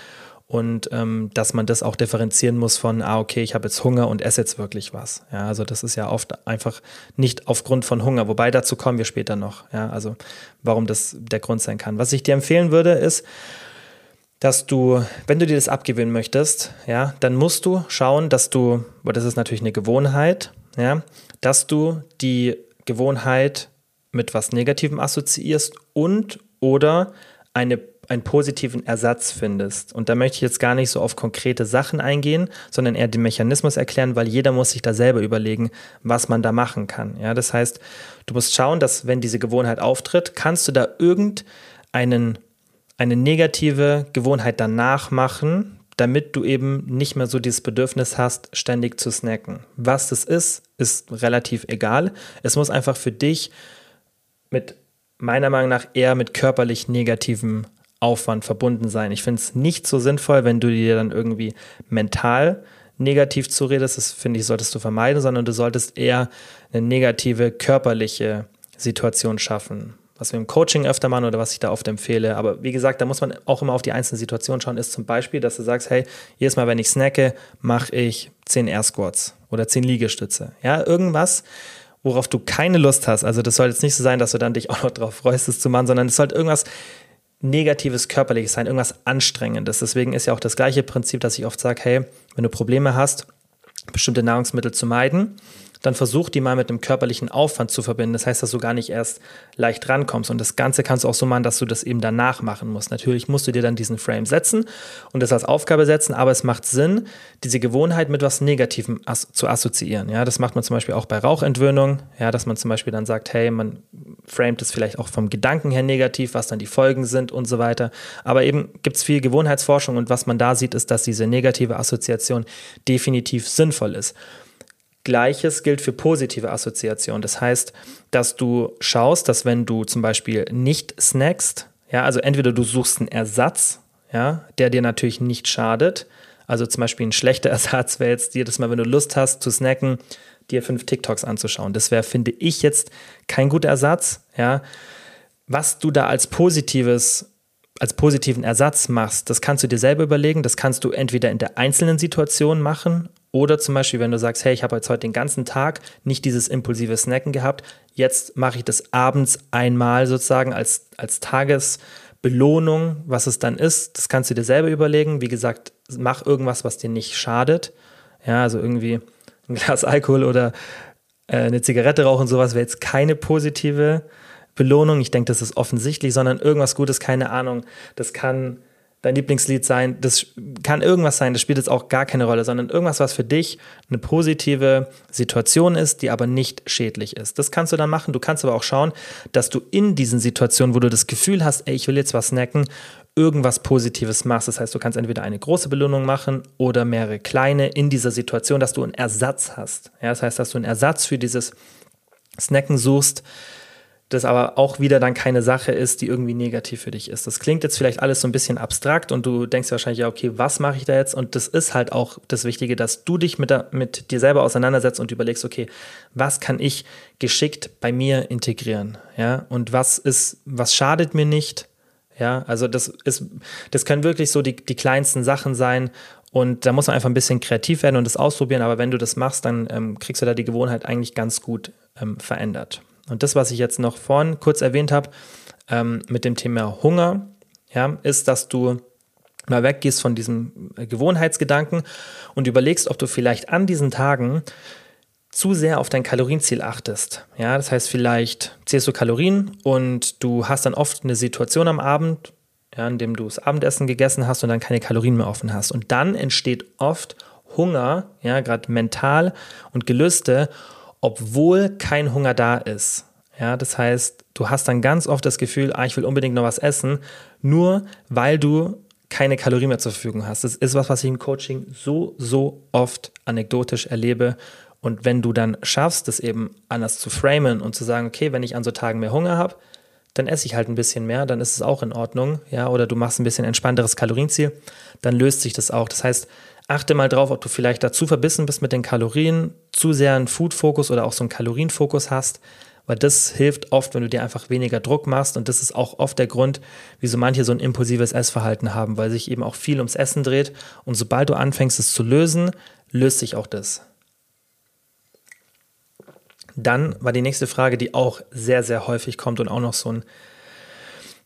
und ähm, dass man das auch differenzieren muss von, ah, okay, ich habe jetzt Hunger und esse jetzt wirklich was. Ja, also das ist ja oft einfach nicht aufgrund von Hunger, wobei dazu kommen wir später noch. Ja, also warum das der Grund sein kann. Was ich dir empfehlen würde, ist, dass du, wenn du dir das abgewöhnen möchtest, ja, dann musst du schauen, dass du, weil das ist natürlich eine Gewohnheit, ja, dass du die Gewohnheit mit was Negativem assoziierst und oder eine einen positiven Ersatz findest. Und da möchte ich jetzt gar nicht so auf konkrete Sachen eingehen, sondern eher den Mechanismus erklären, weil jeder muss sich da selber überlegen, was man da machen kann. Ja, das heißt, du musst schauen, dass wenn diese Gewohnheit auftritt, kannst du da irgendeinen eine negative Gewohnheit danach machen, damit du eben nicht mehr so dieses Bedürfnis hast, ständig zu snacken. Was das ist, ist relativ egal. Es muss einfach für dich mit meiner Meinung nach eher mit körperlich negativen Aufwand verbunden sein. Ich finde es nicht so sinnvoll, wenn du dir dann irgendwie mental negativ zuredest. Das finde ich, solltest du vermeiden, sondern du solltest eher eine negative körperliche Situation schaffen. Was wir im Coaching öfter machen oder was ich da oft empfehle. Aber wie gesagt, da muss man auch immer auf die einzelne Situation schauen. Ist zum Beispiel, dass du sagst, hey, jedes Mal, wenn ich snacke, mache ich 10 Air Squats oder 10 Liegestütze. Ja, irgendwas, worauf du keine Lust hast. Also das soll jetzt nicht so sein, dass du dann dich auch noch drauf freust, es zu machen, sondern es sollte irgendwas negatives körperliches sein, irgendwas Anstrengendes. Deswegen ist ja auch das gleiche Prinzip, dass ich oft sage, hey, wenn du Probleme hast, bestimmte Nahrungsmittel zu meiden, dann versuch die mal mit einem körperlichen Aufwand zu verbinden. Das heißt, dass du gar nicht erst leicht rankommst. Und das Ganze kannst du auch so machen, dass du das eben danach machen musst. Natürlich musst du dir dann diesen Frame setzen und das als Aufgabe setzen, aber es macht Sinn, diese Gewohnheit mit was Negativem as zu assoziieren. Ja, das macht man zum Beispiel auch bei Rauchentwöhnung. Ja, dass man zum Beispiel dann sagt, hey, man framet es vielleicht auch vom Gedanken her negativ, was dann die Folgen sind und so weiter. Aber eben gibt es viel Gewohnheitsforschung und was man da sieht, ist, dass diese negative Assoziation definitiv sinnvoll ist. Gleiches gilt für positive Assoziationen. Das heißt, dass du schaust, dass wenn du zum Beispiel nicht snackst, ja, also entweder du suchst einen Ersatz, ja, der dir natürlich nicht schadet. Also zum Beispiel ein schlechter Ersatz wäre jetzt jedes Mal, wenn du Lust hast zu snacken, dir fünf TikToks anzuschauen. Das wäre, finde ich, jetzt kein guter Ersatz, ja. Was du da als positives als positiven Ersatz machst, das kannst du dir selber überlegen. Das kannst du entweder in der einzelnen Situation machen oder zum Beispiel, wenn du sagst, hey, ich habe jetzt heute den ganzen Tag nicht dieses impulsive Snacken gehabt, jetzt mache ich das abends einmal sozusagen als, als Tagesbelohnung, was es dann ist. Das kannst du dir selber überlegen. Wie gesagt, mach irgendwas, was dir nicht schadet. Ja, also irgendwie ein Glas Alkohol oder äh, eine Zigarette rauchen, sowas wäre jetzt keine positive Belohnung. Ich denke, das ist offensichtlich, sondern irgendwas Gutes, keine Ahnung. Das kann dein Lieblingslied sein, das kann irgendwas sein, das spielt jetzt auch gar keine Rolle, sondern irgendwas, was für dich eine positive Situation ist, die aber nicht schädlich ist. Das kannst du dann machen. Du kannst aber auch schauen, dass du in diesen Situationen, wo du das Gefühl hast, ey, ich will jetzt was snacken, irgendwas Positives machst. Das heißt, du kannst entweder eine große Belohnung machen oder mehrere kleine in dieser Situation, dass du einen Ersatz hast. Ja, das heißt, dass du einen Ersatz für dieses Snacken suchst, das aber auch wieder dann keine Sache ist, die irgendwie negativ für dich ist. Das klingt jetzt vielleicht alles so ein bisschen abstrakt und du denkst wahrscheinlich, ja, okay, was mache ich da jetzt? Und das ist halt auch das Wichtige, dass du dich mit, der, mit dir selber auseinandersetzt und überlegst, okay, was kann ich geschickt bei mir integrieren? Ja, und was ist, was schadet mir nicht? Ja, also das ist, das können wirklich so die, die kleinsten Sachen sein. Und da muss man einfach ein bisschen kreativ werden und das ausprobieren. Aber wenn du das machst, dann ähm, kriegst du da die Gewohnheit eigentlich ganz gut ähm, verändert. Und das, was ich jetzt noch vorhin kurz erwähnt habe, ähm, mit dem Thema Hunger, ja, ist, dass du mal weggehst von diesem äh, Gewohnheitsgedanken und überlegst, ob du vielleicht an diesen Tagen zu sehr auf dein Kalorienziel achtest. Ja, das heißt, vielleicht zählst du Kalorien und du hast dann oft eine Situation am Abend, ja, in dem du das Abendessen gegessen hast und dann keine Kalorien mehr offen hast. Und dann entsteht oft Hunger, ja, gerade mental und Gelüste, obwohl kein Hunger da ist. Ja, das heißt, du hast dann ganz oft das Gefühl, ah, ich will unbedingt noch was essen, nur weil du keine Kalorien mehr zur Verfügung hast. Das ist was, was ich im Coaching so, so oft anekdotisch erlebe. Und wenn du dann schaffst, das eben anders zu framen und zu sagen, okay, wenn ich an so Tagen mehr Hunger habe, dann esse ich halt ein bisschen mehr, dann ist es auch in Ordnung, ja, oder du machst ein bisschen entspannteres Kalorienziel, dann löst sich das auch. Das heißt, achte mal drauf, ob du vielleicht dazu verbissen bist mit den Kalorien, zu sehr einen Food-Fokus oder auch so einen Kalorienfokus hast, weil das hilft oft, wenn du dir einfach weniger Druck machst und das ist auch oft der Grund, wieso manche so ein impulsives Essverhalten haben, weil sich eben auch viel ums Essen dreht und sobald du anfängst es zu lösen, löst sich auch das. Dann war die nächste Frage, die auch sehr, sehr häufig kommt und auch noch so ein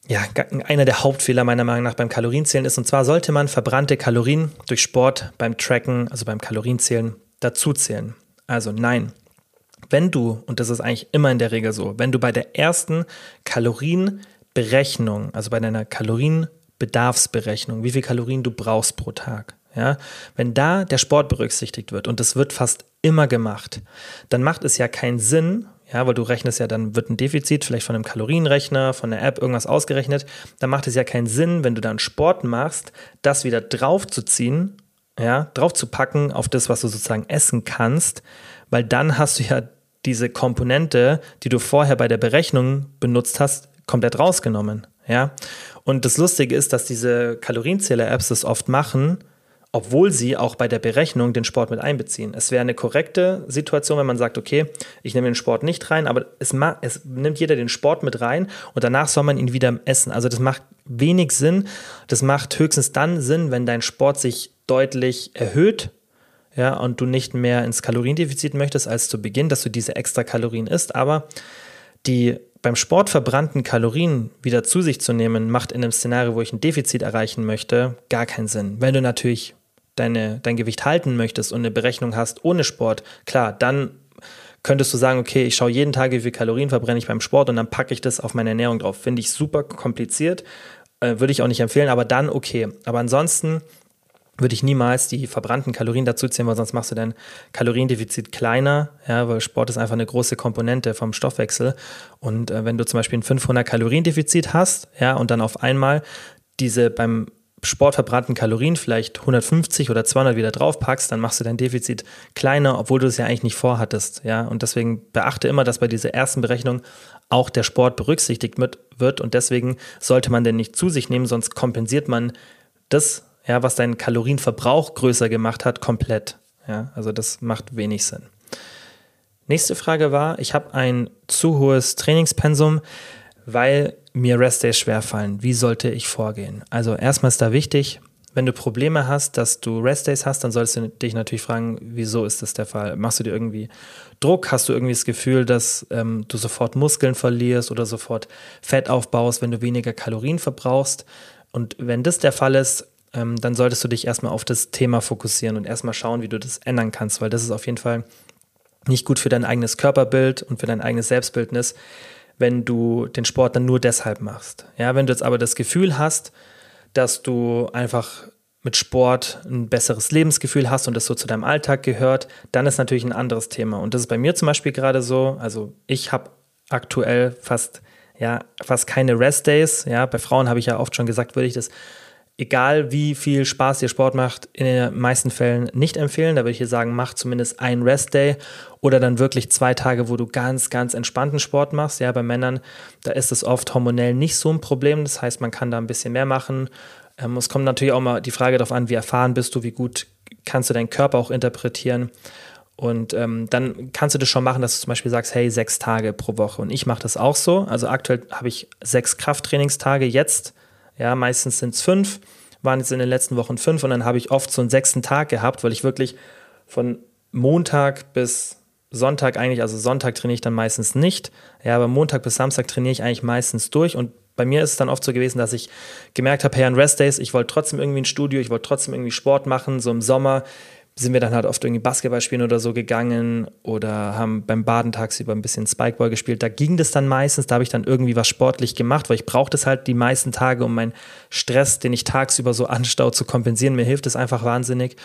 ja, einer der Hauptfehler meiner Meinung nach beim Kalorienzählen ist. Und zwar sollte man verbrannte Kalorien durch Sport beim Tracken, also beim Kalorienzählen, dazuzählen. Also nein. Wenn du, und das ist eigentlich immer in der Regel so, wenn du bei der ersten Kalorienberechnung, also bei deiner Kalorienbedarfsberechnung, wie viel Kalorien du brauchst pro Tag, ja, wenn da der Sport berücksichtigt wird, und das wird fast immer gemacht, dann macht es ja keinen Sinn, ja, weil du rechnest ja, dann wird ein Defizit vielleicht von einem Kalorienrechner, von der App irgendwas ausgerechnet. Dann macht es ja keinen Sinn, wenn du dann Sport machst, das wieder draufzuziehen, ja, draufzupacken auf das, was du sozusagen essen kannst, weil dann hast du ja diese Komponente, die du vorher bei der Berechnung benutzt hast, komplett rausgenommen, ja. Und das Lustige ist, dass diese Kalorienzähler-Apps das oft machen, obwohl sie auch bei der Berechnung den Sport mit einbeziehen. Es wäre eine korrekte Situation, wenn man sagt, okay, ich nehme den Sport nicht rein, aber es, es, nimmt jeder den Sport mit rein und danach soll man ihn wieder essen. Also das macht wenig Sinn. Das macht höchstens dann Sinn, wenn dein Sport sich deutlich erhöht, ja, und du nicht mehr ins Kaloriendefizit möchtest als zu Beginn, dass du diese extra Kalorien isst, aber die beim Sport verbrannten Kalorien wieder zu sich zu nehmen, macht in einem Szenario, wo ich ein Defizit erreichen möchte, gar keinen Sinn. Wenn du natürlich deine, dein Gewicht halten möchtest und eine Berechnung hast ohne Sport, klar, dann könntest du sagen, okay, ich schaue jeden Tag, wie viel Kalorien verbrenne ich beim Sport und dann packe ich das auf meine Ernährung drauf. Finde ich super kompliziert, äh, würde ich auch nicht empfehlen, aber dann okay. Aber ansonsten würde ich niemals die verbrannten Kalorien dazuziehen, weil sonst machst du dein Kaloriendefizit kleiner, ja, weil Sport ist einfach eine große Komponente vom Stoffwechsel. Und äh, wenn du zum Beispiel ein 500 Kaloriendefizit hast, ja, und dann auf einmal diese beim sportverbrannten Kalorien vielleicht 150 oder 200 wieder draufpackst, dann machst du dein Defizit kleiner, obwohl du es ja eigentlich nicht vorhattest. Ja, und deswegen beachte immer, dass bei dieser ersten Berechnung auch der Sport berücksichtigt wird und deswegen sollte man den nicht zu sich nehmen, sonst kompensiert man das, ja, was deinen Kalorienverbrauch größer gemacht hat, komplett. Ja, also das macht wenig Sinn. Nächste Frage war, ich habe ein zu hohes Trainingspensum, weil mir Restdays schwerfallen. Wie sollte ich vorgehen? Also erstmal ist da wichtig, wenn du Probleme hast, dass du Restdays hast, dann solltest du dich natürlich fragen, wieso ist das der Fall? Machst du dir irgendwie Druck? Hast du irgendwie das Gefühl, dass ähm, du sofort Muskeln verlierst oder sofort Fett aufbaust, wenn du weniger Kalorien verbrauchst? Und wenn das der Fall ist, ähm, dann solltest du dich erstmal auf das Thema fokussieren und erstmal schauen, wie du das ändern kannst, weil das ist auf jeden Fall nicht gut für dein eigenes Körperbild und für dein eigenes Selbstbildnis, wenn du den Sport dann nur deshalb machst. Ja, wenn du jetzt aber das Gefühl hast, dass du einfach mit Sport ein besseres Lebensgefühl hast und das so zu deinem Alltag gehört, dann ist natürlich ein anderes Thema. Und das ist bei mir zum Beispiel gerade so. Also ich habe aktuell fast ja fast keine Rest Days. Ja, bei Frauen habe ich ja oft schon gesagt, würde ich das egal wie viel Spaß dir Sport macht, in den meisten Fällen nicht empfehlen. Da würde ich hier sagen, mach zumindest einen Rest Day oder dann wirklich zwei Tage, wo du ganz, ganz entspannten Sport machst. Ja, bei Männern, da ist es oft hormonell nicht so ein Problem. Das heißt, man kann da ein bisschen mehr machen. Ähm, es kommt natürlich auch mal die Frage darauf an, wie erfahren bist du, wie gut kannst du deinen Körper auch interpretieren. Und ähm, dann kannst du das schon machen, dass du zum Beispiel sagst, hey, sechs Tage pro Woche. Und ich mache das auch so. Also aktuell habe ich sechs Krafttrainingstage jetzt ja, meistens sind es fünf, waren jetzt in den letzten Wochen fünf und dann habe ich oft so einen sechsten Tag gehabt, weil ich wirklich von Montag bis Sonntag eigentlich, also Sonntag trainiere ich dann meistens nicht. Ja, aber Montag bis Samstag trainiere ich eigentlich meistens durch und bei mir ist es dann oft so gewesen, dass ich gemerkt habe, hey, an Restdays, ich wollte trotzdem irgendwie ein Studio, ich wollte trotzdem irgendwie Sport machen, so im Sommer sind wir dann halt oft irgendwie Basketball spielen oder so gegangen oder haben beim Baden tagsüber ein bisschen Spikeball gespielt. Da ging das dann meistens, da habe ich dann irgendwie was sportlich gemacht, weil ich brauche das halt die meisten Tage, um meinen Stress, den ich tagsüber so anstau, zu kompensieren. Mir hilft es einfach wahnsinnig.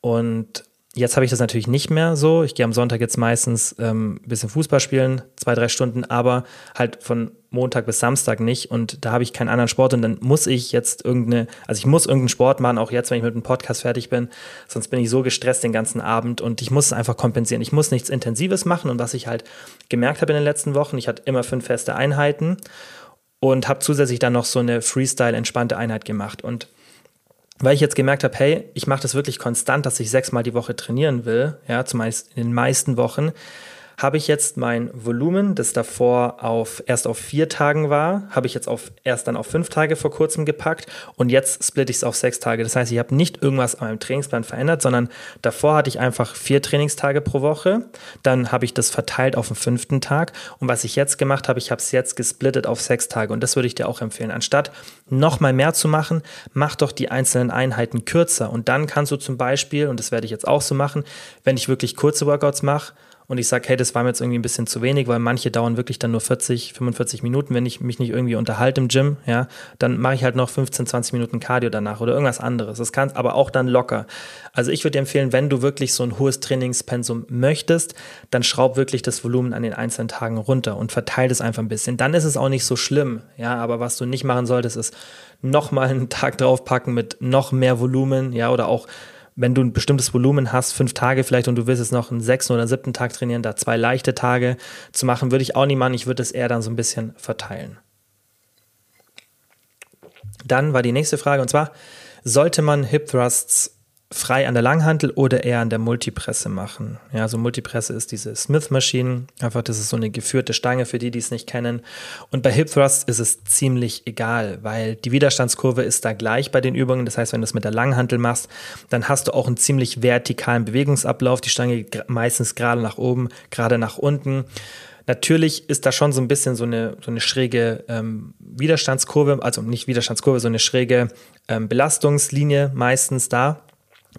Und Jetzt habe ich das natürlich nicht mehr so. Ich gehe am Sonntag jetzt meistens ähm, ein bisschen Fußball spielen, zwei, drei Stunden, aber halt von Montag bis Samstag nicht. Und da habe ich keinen anderen Sport und dann muss ich jetzt irgendeine, also ich muss irgendeinen Sport machen, auch jetzt, wenn ich mit dem Podcast fertig bin. Sonst bin ich so gestresst den ganzen Abend und ich muss es einfach kompensieren. Ich muss nichts Intensives machen und was ich halt gemerkt habe in den letzten Wochen, ich hatte immer fünf feste Einheiten und habe zusätzlich dann noch so eine Freestyle entspannte Einheit gemacht und weil ich jetzt gemerkt habe, hey, ich mache das wirklich konstant, dass ich sechsmal die Woche trainieren will, ja, zumeist in den meisten Wochen, habe ich jetzt mein Volumen, das davor auf erst auf vier Tagen war, habe ich jetzt auf erst dann auf fünf Tage vor kurzem gepackt und jetzt splitte ich es auf sechs Tage. Das heißt, ich habe nicht irgendwas an meinem Trainingsplan verändert, sondern davor hatte ich einfach vier Trainingstage pro Woche. Dann habe ich das verteilt auf den fünften Tag und was ich jetzt gemacht habe, ich habe es jetzt gesplittet auf sechs Tage und das würde ich dir auch empfehlen. Anstatt nochmal mehr zu machen, mach doch die einzelnen Einheiten kürzer und dann kannst du zum Beispiel, und das werde ich jetzt auch so machen, wenn ich wirklich kurze Workouts mache, und ich sage, hey, das war mir jetzt irgendwie ein bisschen zu wenig, weil manche dauern wirklich dann nur 40, 45 Minuten, wenn ich mich nicht irgendwie unterhalte im Gym, ja, dann mache ich halt noch 15, 20 Minuten Cardio danach oder irgendwas anderes. Das kann aber auch dann locker. Also ich würde dir empfehlen, wenn du wirklich so ein hohes Trainingspensum möchtest, dann schraub wirklich das Volumen an den einzelnen Tagen runter und verteile das einfach ein bisschen. Dann ist es auch nicht so schlimm, ja, aber was du nicht machen solltest, ist nochmal einen Tag draufpacken mit noch mehr Volumen, ja, oder auch wenn du ein bestimmtes Volumen hast, fünf Tage vielleicht und du willst jetzt noch einen sechsten oder siebten Tag trainieren, da zwei leichte Tage zu machen, würde ich auch nicht machen. Ich würde es eher dann so ein bisschen verteilen. Dann war die nächste Frage und zwar, sollte man Hip Thrusts frei an der Langhantel oder eher an der Multipresse machen. Ja, so Multipresse ist diese Smith-Maschine. Einfach, das ist so eine geführte Stange für die, die es nicht kennen. Und bei Hip Thrust ist es ziemlich egal, weil die Widerstandskurve ist da gleich bei den Übungen. Das heißt, wenn du es mit der Langhantel machst, dann hast du auch einen ziemlich vertikalen Bewegungsablauf. Die Stange meistens gerade nach oben, gerade nach unten. Natürlich ist da schon so ein bisschen so eine, so eine schräge ähm, Widerstandskurve, also nicht Widerstandskurve, so eine schräge ähm, Belastungslinie meistens da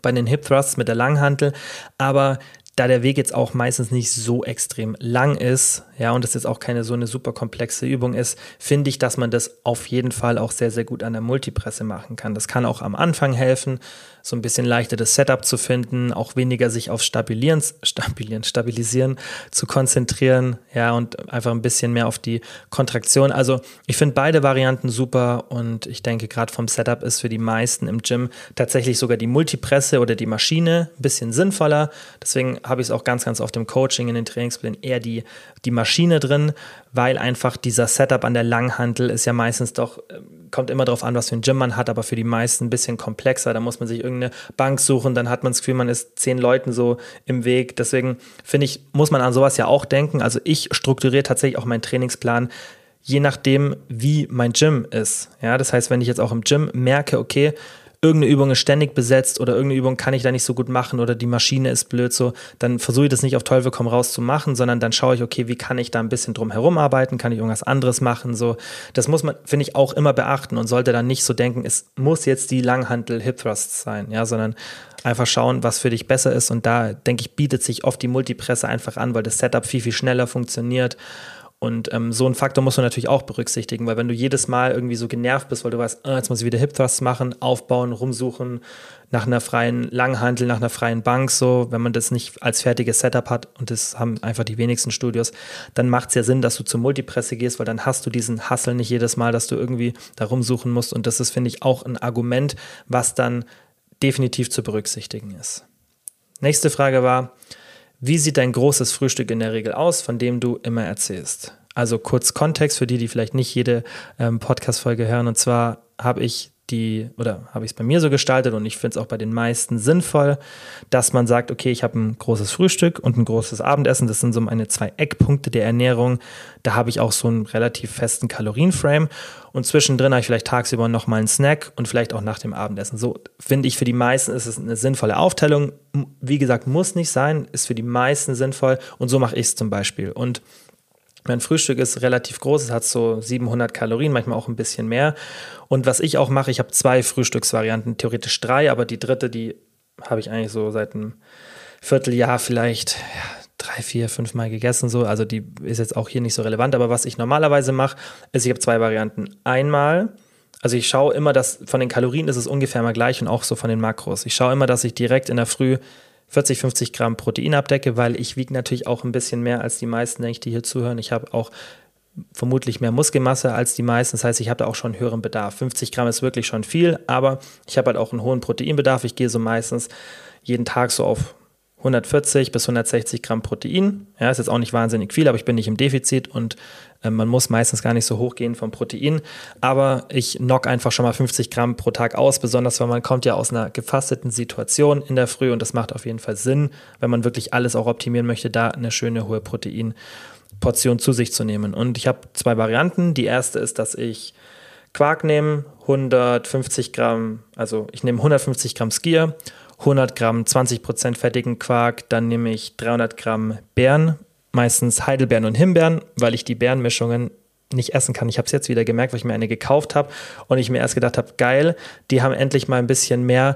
bei den Hip Thrusts mit der Langhantel, aber da der Weg jetzt auch meistens nicht so extrem lang ist, ja, und das jetzt auch keine so eine super komplexe Übung ist, finde ich, dass man das auf jeden Fall auch sehr, sehr gut an der Multipresse machen kann. Das kann auch am Anfang helfen, so ein bisschen leichter das Setup zu finden, auch weniger sich auf Stabilieren, Stabilieren, Stabilisieren zu konzentrieren, ja, und einfach ein bisschen mehr auf die Kontraktion. Also ich finde beide Varianten super und ich denke, gerade vom Setup ist für die meisten im Gym tatsächlich sogar die Multipresse oder die Maschine ein bisschen sinnvoller. Deswegen habe ich es auch ganz, ganz oft im Coaching, in den Trainingsplänen eher die, die Maschine drin, weil einfach dieser Setup an der Langhantel ist ja meistens doch, ähm, kommt immer darauf an, was für ein Gym man hat, aber für die meisten ein bisschen komplexer. Da muss man sich irgendeine Bank suchen, dann hat man das Gefühl, man ist zehn Leuten so im Weg. Deswegen finde ich, muss man an sowas ja auch denken. Also ich strukturiere tatsächlich auch meinen Trainingsplan je nachdem, wie mein Gym ist. Ja, das heißt, wenn ich jetzt auch im Gym merke, okay, irgendeine Übung ist ständig besetzt oder irgendeine Übung kann ich da nicht so gut machen oder die Maschine ist blöd so, dann versuche ich das nicht auf Teufel komm raus zu machen, sondern dann schaue ich, okay, wie kann ich da ein bisschen drum herum arbeiten, kann ich irgendwas anderes machen, so. Das muss man, finde ich, auch immer beachten und sollte dann nicht so denken, es muss jetzt die Langhantel Hip Thrusts sein, ja, sondern einfach schauen, was für dich besser ist und da, denke ich, bietet sich oft die Multipresse einfach an, weil das Setup viel, viel schneller funktioniert Und ähm, so ein Faktor musst du natürlich auch berücksichtigen, weil wenn du jedes Mal irgendwie so genervt bist, weil du weißt, ah, jetzt muss ich wieder Hip Thrusts machen, aufbauen, rumsuchen, nach einer freien Langhantel, nach einer freien Bank, so, wenn man das nicht als fertiges Setup hat, und das haben einfach die wenigsten Studios, dann macht es ja Sinn, dass du zur Multipresse gehst, weil dann hast du diesen Hassel nicht jedes Mal, dass du irgendwie da rumsuchen musst. Und das ist, finde ich, auch ein Argument, was dann definitiv zu berücksichtigen ist. Nächste Frage war, wie sieht dein großes Frühstück in der Regel aus, von dem du immer erzählst? Also kurz Kontext für die, die vielleicht nicht jede ähm, Podcast-Folge hören. Und zwar habe ich die, oder habe ich es bei mir so gestaltet und ich finde es auch bei den meisten sinnvoll, dass man sagt, okay, ich habe ein großes Frühstück und ein großes Abendessen. Das sind so meine zwei Eckpunkte der Ernährung. Da habe ich auch so einen relativ festen Kalorienframe. Und zwischendrin habe ich vielleicht tagsüber nochmal einen Snack und vielleicht auch nach dem Abendessen. So finde ich für die meisten ist es eine sinnvolle Aufteilung. Wie gesagt, muss nicht sein, ist für die meisten sinnvoll. Und so mache ich es zum Beispiel. Und mein Frühstück ist relativ groß, es hat so 700 Kalorien, manchmal auch ein bisschen mehr. Und was ich auch mache, ich habe zwei Frühstücksvarianten, theoretisch drei, aber die dritte, die habe ich eigentlich so seit einem Vierteljahr vielleicht ja, drei, vier, fünf Mal gegessen. So. Also die ist jetzt auch hier nicht so relevant. Aber was ich normalerweise mache, ist, ich habe zwei Varianten. Einmal, also ich schaue immer, dass von den Kalorien ist es ungefähr mal gleich und auch so von den Makros. Ich schaue immer, dass ich direkt in der Früh 40, 50 Gramm Protein abdecke, weil ich wiege natürlich auch ein bisschen mehr als die meisten, denke ich, die hier zuhören. Ich habe auch vermutlich mehr Muskelmasse als die meisten. Das heißt, ich habe da auch schon höheren Bedarf. 50 Gramm ist wirklich schon viel, aber ich habe halt auch einen hohen Proteinbedarf. Ich gehe so meistens jeden Tag so auf 140 bis 160 Gramm Protein. Ja, ist jetzt auch nicht wahnsinnig viel, aber ich bin nicht im Defizit und äh, man muss meistens gar nicht so hoch gehen vom Protein. Aber ich knock einfach schon mal 50 Gramm pro Tag aus, besonders weil man kommt ja aus einer gefasteten Situation in der Früh und das macht auf jeden Fall Sinn, wenn man wirklich alles auch optimieren möchte, da eine schöne hohe Proteinportion zu sich zu nehmen. Und ich habe zwei Varianten. Die erste ist, dass ich Quark nehme, 150 Gramm, also ich nehme 150 Gramm Skier 100 Gramm 20% fettigen Quark, dann nehme ich 300 Gramm Beeren, meistens Heidelbeeren und Himbeeren, weil ich die Beerenmischungen nicht essen kann. Ich habe es jetzt wieder gemerkt, weil ich mir eine gekauft habe und ich mir erst gedacht habe, geil, die haben endlich mal ein bisschen mehr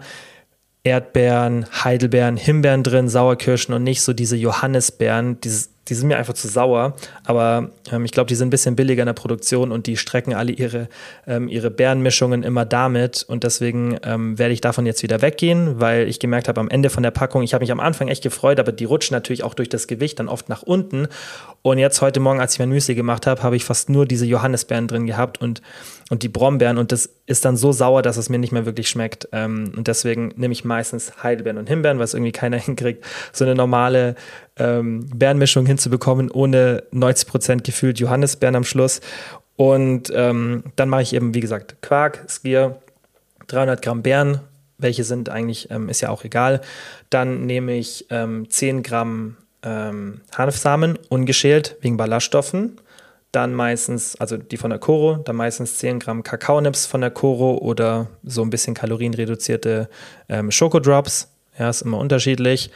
Erdbeeren, Heidelbeeren, Himbeeren drin, Sauerkirschen und nicht so diese Johannisbeeren, dieses die sind mir einfach zu sauer. Aber ähm, ich glaube, die sind ein bisschen billiger in der Produktion und die strecken alle ihre, ähm, ihre Beerenmischungen immer damit. Und deswegen ähm, werde ich davon jetzt wieder weggehen, weil ich gemerkt habe, am Ende von der Packung, ich habe mich am Anfang echt gefreut, aber die rutschen natürlich auch durch das Gewicht dann oft nach unten. Und jetzt heute Morgen, als ich mein Müsli gemacht habe, habe ich fast nur diese Johannisbeeren drin gehabt und, und die Brombeeren. Und das ist dann so sauer, dass es mir nicht mehr wirklich schmeckt. Ähm, und deswegen nehme ich meistens Heidelbeeren und Himbeeren, was irgendwie keiner hinkriegt. So eine normale ähm, Beerenmischung hinzubekommen, ohne 90% gefühlt Johannisbeeren am Schluss. Und ähm, dann mache ich eben, wie gesagt, Quark, Skier, 300 Gramm Beeren. Welche sind eigentlich, ähm, ist ja auch egal. Dann nehme ich ähm, 10 Gramm ähm, Hanfsamen ungeschält wegen Ballaststoffen. Dann meistens, also die von der Koro, dann meistens 10 Gramm Kakaonips von der Koro oder so ein bisschen kalorienreduzierte ähm, Schokodrops. Ja, ist immer unterschiedlich.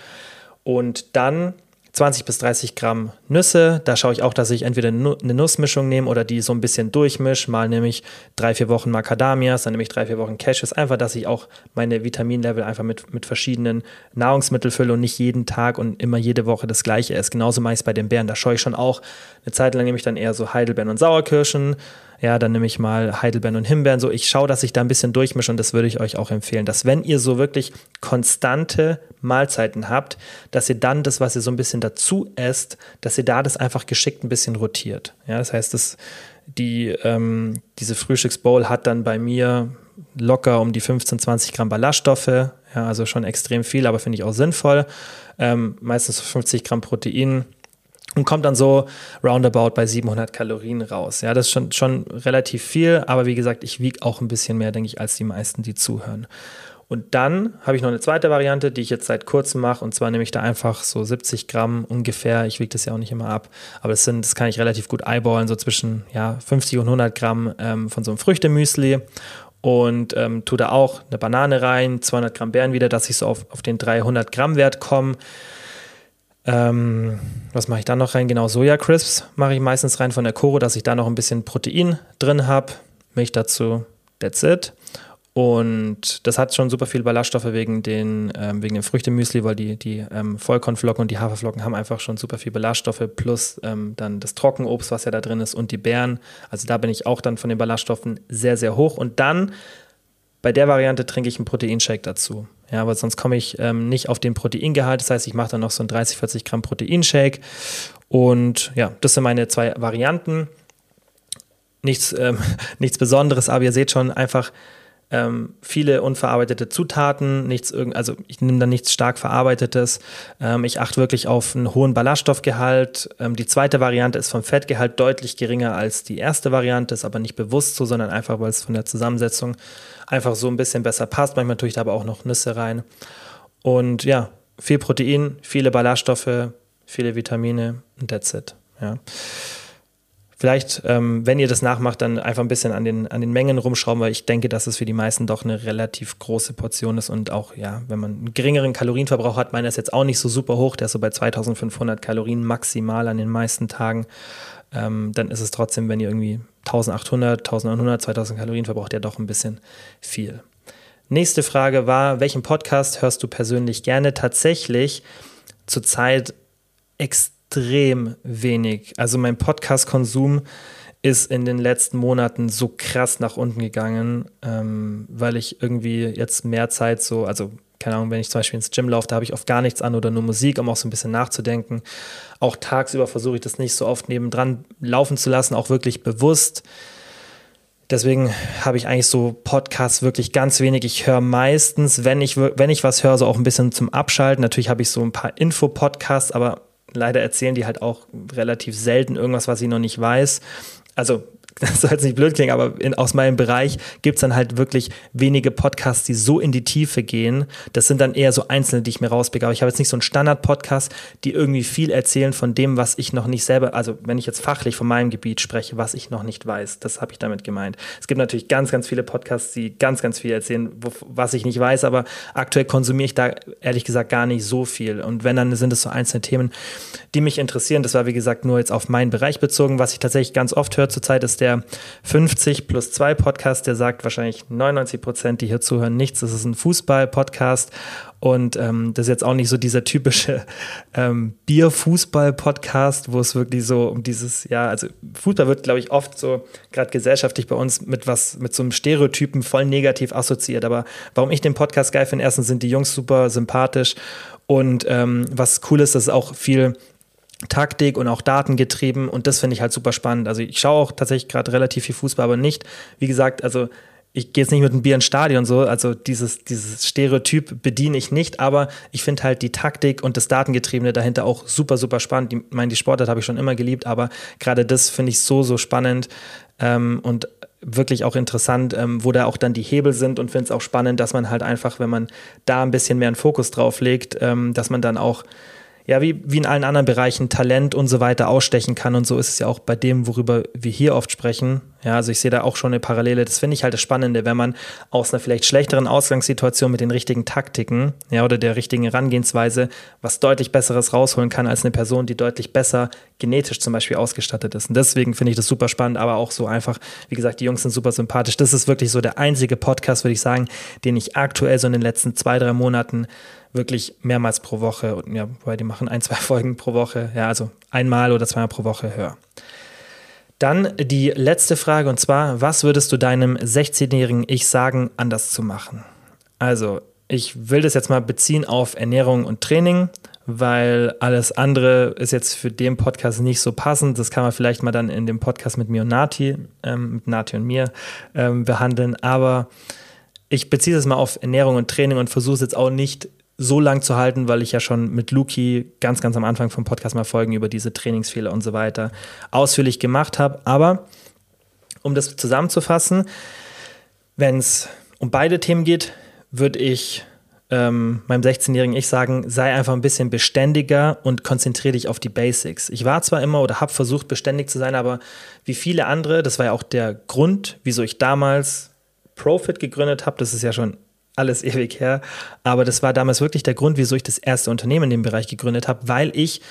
Und dann 20 bis 30 Gramm Nüsse. Da schaue ich auch, dass ich entweder eine Nussmischung nehme oder die so ein bisschen durchmische. Mal nehme ich drei, vier Wochen Macadamias, dann nehme ich drei, vier Wochen Cashews. Einfach, dass ich auch meine Vitaminlevel einfach mit, mit verschiedenen Nahrungsmitteln fülle und nicht jeden Tag und immer jede Woche das gleiche esse. Genauso mache ich es bei den Beeren. Da schaue ich schon auch. Eine Zeit lang nehme ich dann eher so Heidelbeeren und Sauerkirschen ja, dann nehme ich mal Heidelbeeren und Himbeeren. So, ich schaue, dass ich da ein bisschen durchmische und das würde ich euch auch empfehlen, dass wenn ihr so wirklich konstante Mahlzeiten habt, dass ihr dann das, was ihr so ein bisschen dazu esst, dass ihr da das einfach geschickt ein bisschen rotiert. Ja, das heißt, dass die, ähm, diese Frühstücksbowl hat dann bei mir locker um die 15, 20 Gramm Ballaststoffe, ja, also schon extrem viel, aber finde ich auch sinnvoll. Ähm, meistens 50 Gramm Protein, und kommt dann so roundabout bei 700 Kalorien raus. Ja, das ist schon, schon relativ viel, aber wie gesagt, ich wiege auch ein bisschen mehr, denke ich, als die meisten, die zuhören. Und dann habe ich noch eine zweite Variante, die ich jetzt seit kurzem mache. Und zwar nehme ich da einfach so 70 Gramm ungefähr. Ich wiege das ja auch nicht immer ab. Aber das, sind, das kann ich relativ gut eyeballen, so zwischen ja, 50 und 100 Gramm ähm, von so einem Früchtemüsli. Und ähm, tue da auch eine Banane rein, 200 Gramm Beeren wieder, dass ich so auf, auf den 300 Gramm Wert komme. Ähm, was mache ich da noch rein? Genau, Soja-Crisps mache ich meistens rein von der Koro, dass ich da noch ein bisschen Protein drin habe. Milch dazu, that's it. Und das hat schon super viel Ballaststoffe wegen den, ähm, wegen dem Früchtemüsli, weil die, die ähm, Vollkornflocken und die Haferflocken haben einfach schon super viel Ballaststoffe, plus ähm, dann das Trockenobst, was ja da drin ist, und die Beeren. Also da bin ich auch dann von den Ballaststoffen sehr, sehr hoch. Und dann bei der Variante trinke ich einen Proteinshake dazu. Ja, aber sonst komme ich ähm, nicht auf den Proteingehalt. Das heißt, ich mache dann noch so einen 30, 40 Gramm Proteinshake. Und ja, das sind meine zwei Varianten. Nichts, ähm, nichts Besonderes, aber ihr seht schon einfach ähm, viele unverarbeitete Zutaten, nichts also ich nehme da nichts stark verarbeitetes. Ähm, ich achte wirklich auf einen hohen Ballaststoffgehalt. Ähm, die zweite Variante ist vom Fettgehalt deutlich geringer als die erste Variante, ist aber nicht bewusst so, sondern einfach, weil es von der Zusammensetzung einfach so ein bisschen besser passt. Manchmal tue ich da aber auch noch Nüsse rein. Und ja, viel Protein, viele Ballaststoffe, viele Vitamine und that's it. Ja. Vielleicht, ähm, wenn ihr das nachmacht, dann einfach ein bisschen an den, an den Mengen rumschrauben, weil ich denke, dass es für die meisten doch eine relativ große Portion ist und auch, ja, wenn man einen geringeren Kalorienverbrauch hat, meiner ist jetzt auch nicht so super hoch, der ist so bei 2500 Kalorien maximal an den meisten Tagen, ähm, dann ist es trotzdem, wenn ihr irgendwie 1800, 1900, 2000 Kalorien verbraucht, ja doch ein bisschen viel. Nächste Frage war, welchen Podcast hörst du persönlich gerne? Tatsächlich zurzeit extrem wenig. Also mein Podcast-Konsum ist in den letzten Monaten so krass nach unten gegangen, ähm, weil ich irgendwie jetzt mehr Zeit so, also keine Ahnung, wenn ich zum Beispiel ins Gym laufe, da habe ich oft gar nichts an oder nur Musik, um auch so ein bisschen nachzudenken. Auch tagsüber versuche ich das nicht so oft nebendran laufen zu lassen, auch wirklich bewusst. Deswegen habe ich eigentlich so Podcasts wirklich ganz wenig. Ich höre meistens, wenn ich, wenn ich was höre, so auch ein bisschen zum Abschalten. Natürlich habe ich so ein paar Info-Podcasts, aber leider erzählen die halt auch relativ selten irgendwas, was ich noch nicht weiß. Also das soll jetzt nicht blöd klingen, aber in, aus meinem Bereich gibt es dann halt wirklich wenige Podcasts, die so in die Tiefe gehen. Das sind dann eher so einzelne, die ich mir rauspicke. Aber ich habe jetzt nicht so einen Standard-Podcast, die irgendwie viel erzählen von dem, was ich noch nicht selber, also wenn ich jetzt fachlich von meinem Gebiet spreche, was ich noch nicht weiß. Das habe ich damit gemeint. Es gibt natürlich ganz, ganz viele Podcasts, die ganz, ganz viel erzählen, wo, was ich nicht weiß, aber aktuell konsumiere ich da ehrlich gesagt gar nicht so viel. Und wenn, dann sind es so einzelne Themen, die mich interessieren. Das war, wie gesagt, nur jetzt auf meinen Bereich bezogen. Was ich tatsächlich ganz oft höre zurzeit, ist der der 50 plus 2 Podcast, der sagt wahrscheinlich 99 Prozent, die hier zuhören, nichts. Das ist ein Fußball-Podcast und ähm, das ist jetzt auch nicht so dieser typische ähm, Bier-Fußball-Podcast, wo es wirklich so um dieses, ja, also Fußball wird, glaube ich, oft so, gerade gesellschaftlich bei uns, mit was, mit so einem Stereotypen voll negativ assoziiert. Aber warum ich den Podcast geil finde, erstens sind die Jungs super sympathisch und ähm, was cool ist, dass es auch viel Taktik und auch Daten getrieben und das finde ich halt super spannend. Also ich schaue auch tatsächlich gerade relativ viel Fußball, aber nicht, wie gesagt, also ich gehe jetzt nicht mit einem Bier ins Stadion so, also dieses, dieses Stereotyp bediene ich nicht, aber ich finde halt die Taktik und das Datengetriebene dahinter auch super, super spannend. Ich meine, die Sportart habe ich schon immer geliebt, aber gerade das finde ich so, so spannend ähm, und wirklich auch interessant, ähm, wo da auch dann die Hebel sind und finde es auch spannend, dass man halt einfach, wenn man da ein bisschen mehr einen Fokus drauf legt, ähm, dass man dann auch ja, wie, wie in allen anderen Bereichen Talent und so weiter ausstechen kann. Und so ist es ja auch bei dem, worüber wir hier oft sprechen. Ja, also ich sehe da auch schon eine Parallele. Das finde ich halt das Spannende, wenn man aus einer vielleicht schlechteren Ausgangssituation mit den richtigen Taktiken, ja, oder der richtigen Herangehensweise was deutlich Besseres rausholen kann als eine Person, die deutlich besser genetisch zum Beispiel ausgestattet ist. Und deswegen finde ich das super spannend, aber auch so einfach, wie gesagt, die Jungs sind super sympathisch. Das ist wirklich so der einzige Podcast, würde ich sagen, den ich aktuell so in den letzten zwei, drei Monaten wirklich mehrmals pro Woche und ja, weil die machen ein, zwei Folgen pro Woche, ja, also einmal oder zweimal pro Woche höre. Dann die letzte Frage und zwar, was würdest du deinem 16-jährigen Ich sagen, anders zu machen? Also, ich will das jetzt mal beziehen auf Ernährung und Training, weil alles andere ist jetzt für den Podcast nicht so passend. Das kann man vielleicht mal dann in dem Podcast mit mir und Nati, ähm, mit Nati und mir ähm, behandeln. Aber ich beziehe es mal auf Ernährung und Training und versuche es jetzt auch nicht so lang zu halten, weil ich ja schon mit Luki ganz, ganz am Anfang vom Podcast mal Folgen über diese Trainingsfehler und so weiter ausführlich gemacht habe. Aber um das zusammenzufassen, wenn es um beide Themen geht, würde ich ähm, meinem 16-jährigen Ich sagen, sei einfach ein bisschen beständiger und konzentriere dich auf die Basics. Ich war zwar immer oder habe versucht, beständig zu sein, aber wie viele andere, das war ja auch der Grund, wieso ich damals Profit gegründet habe, das ist ja schon alles ewig her. Aber das war damals wirklich der Grund, wieso ich das erste Unternehmen in dem Bereich gegründet habe, weil ich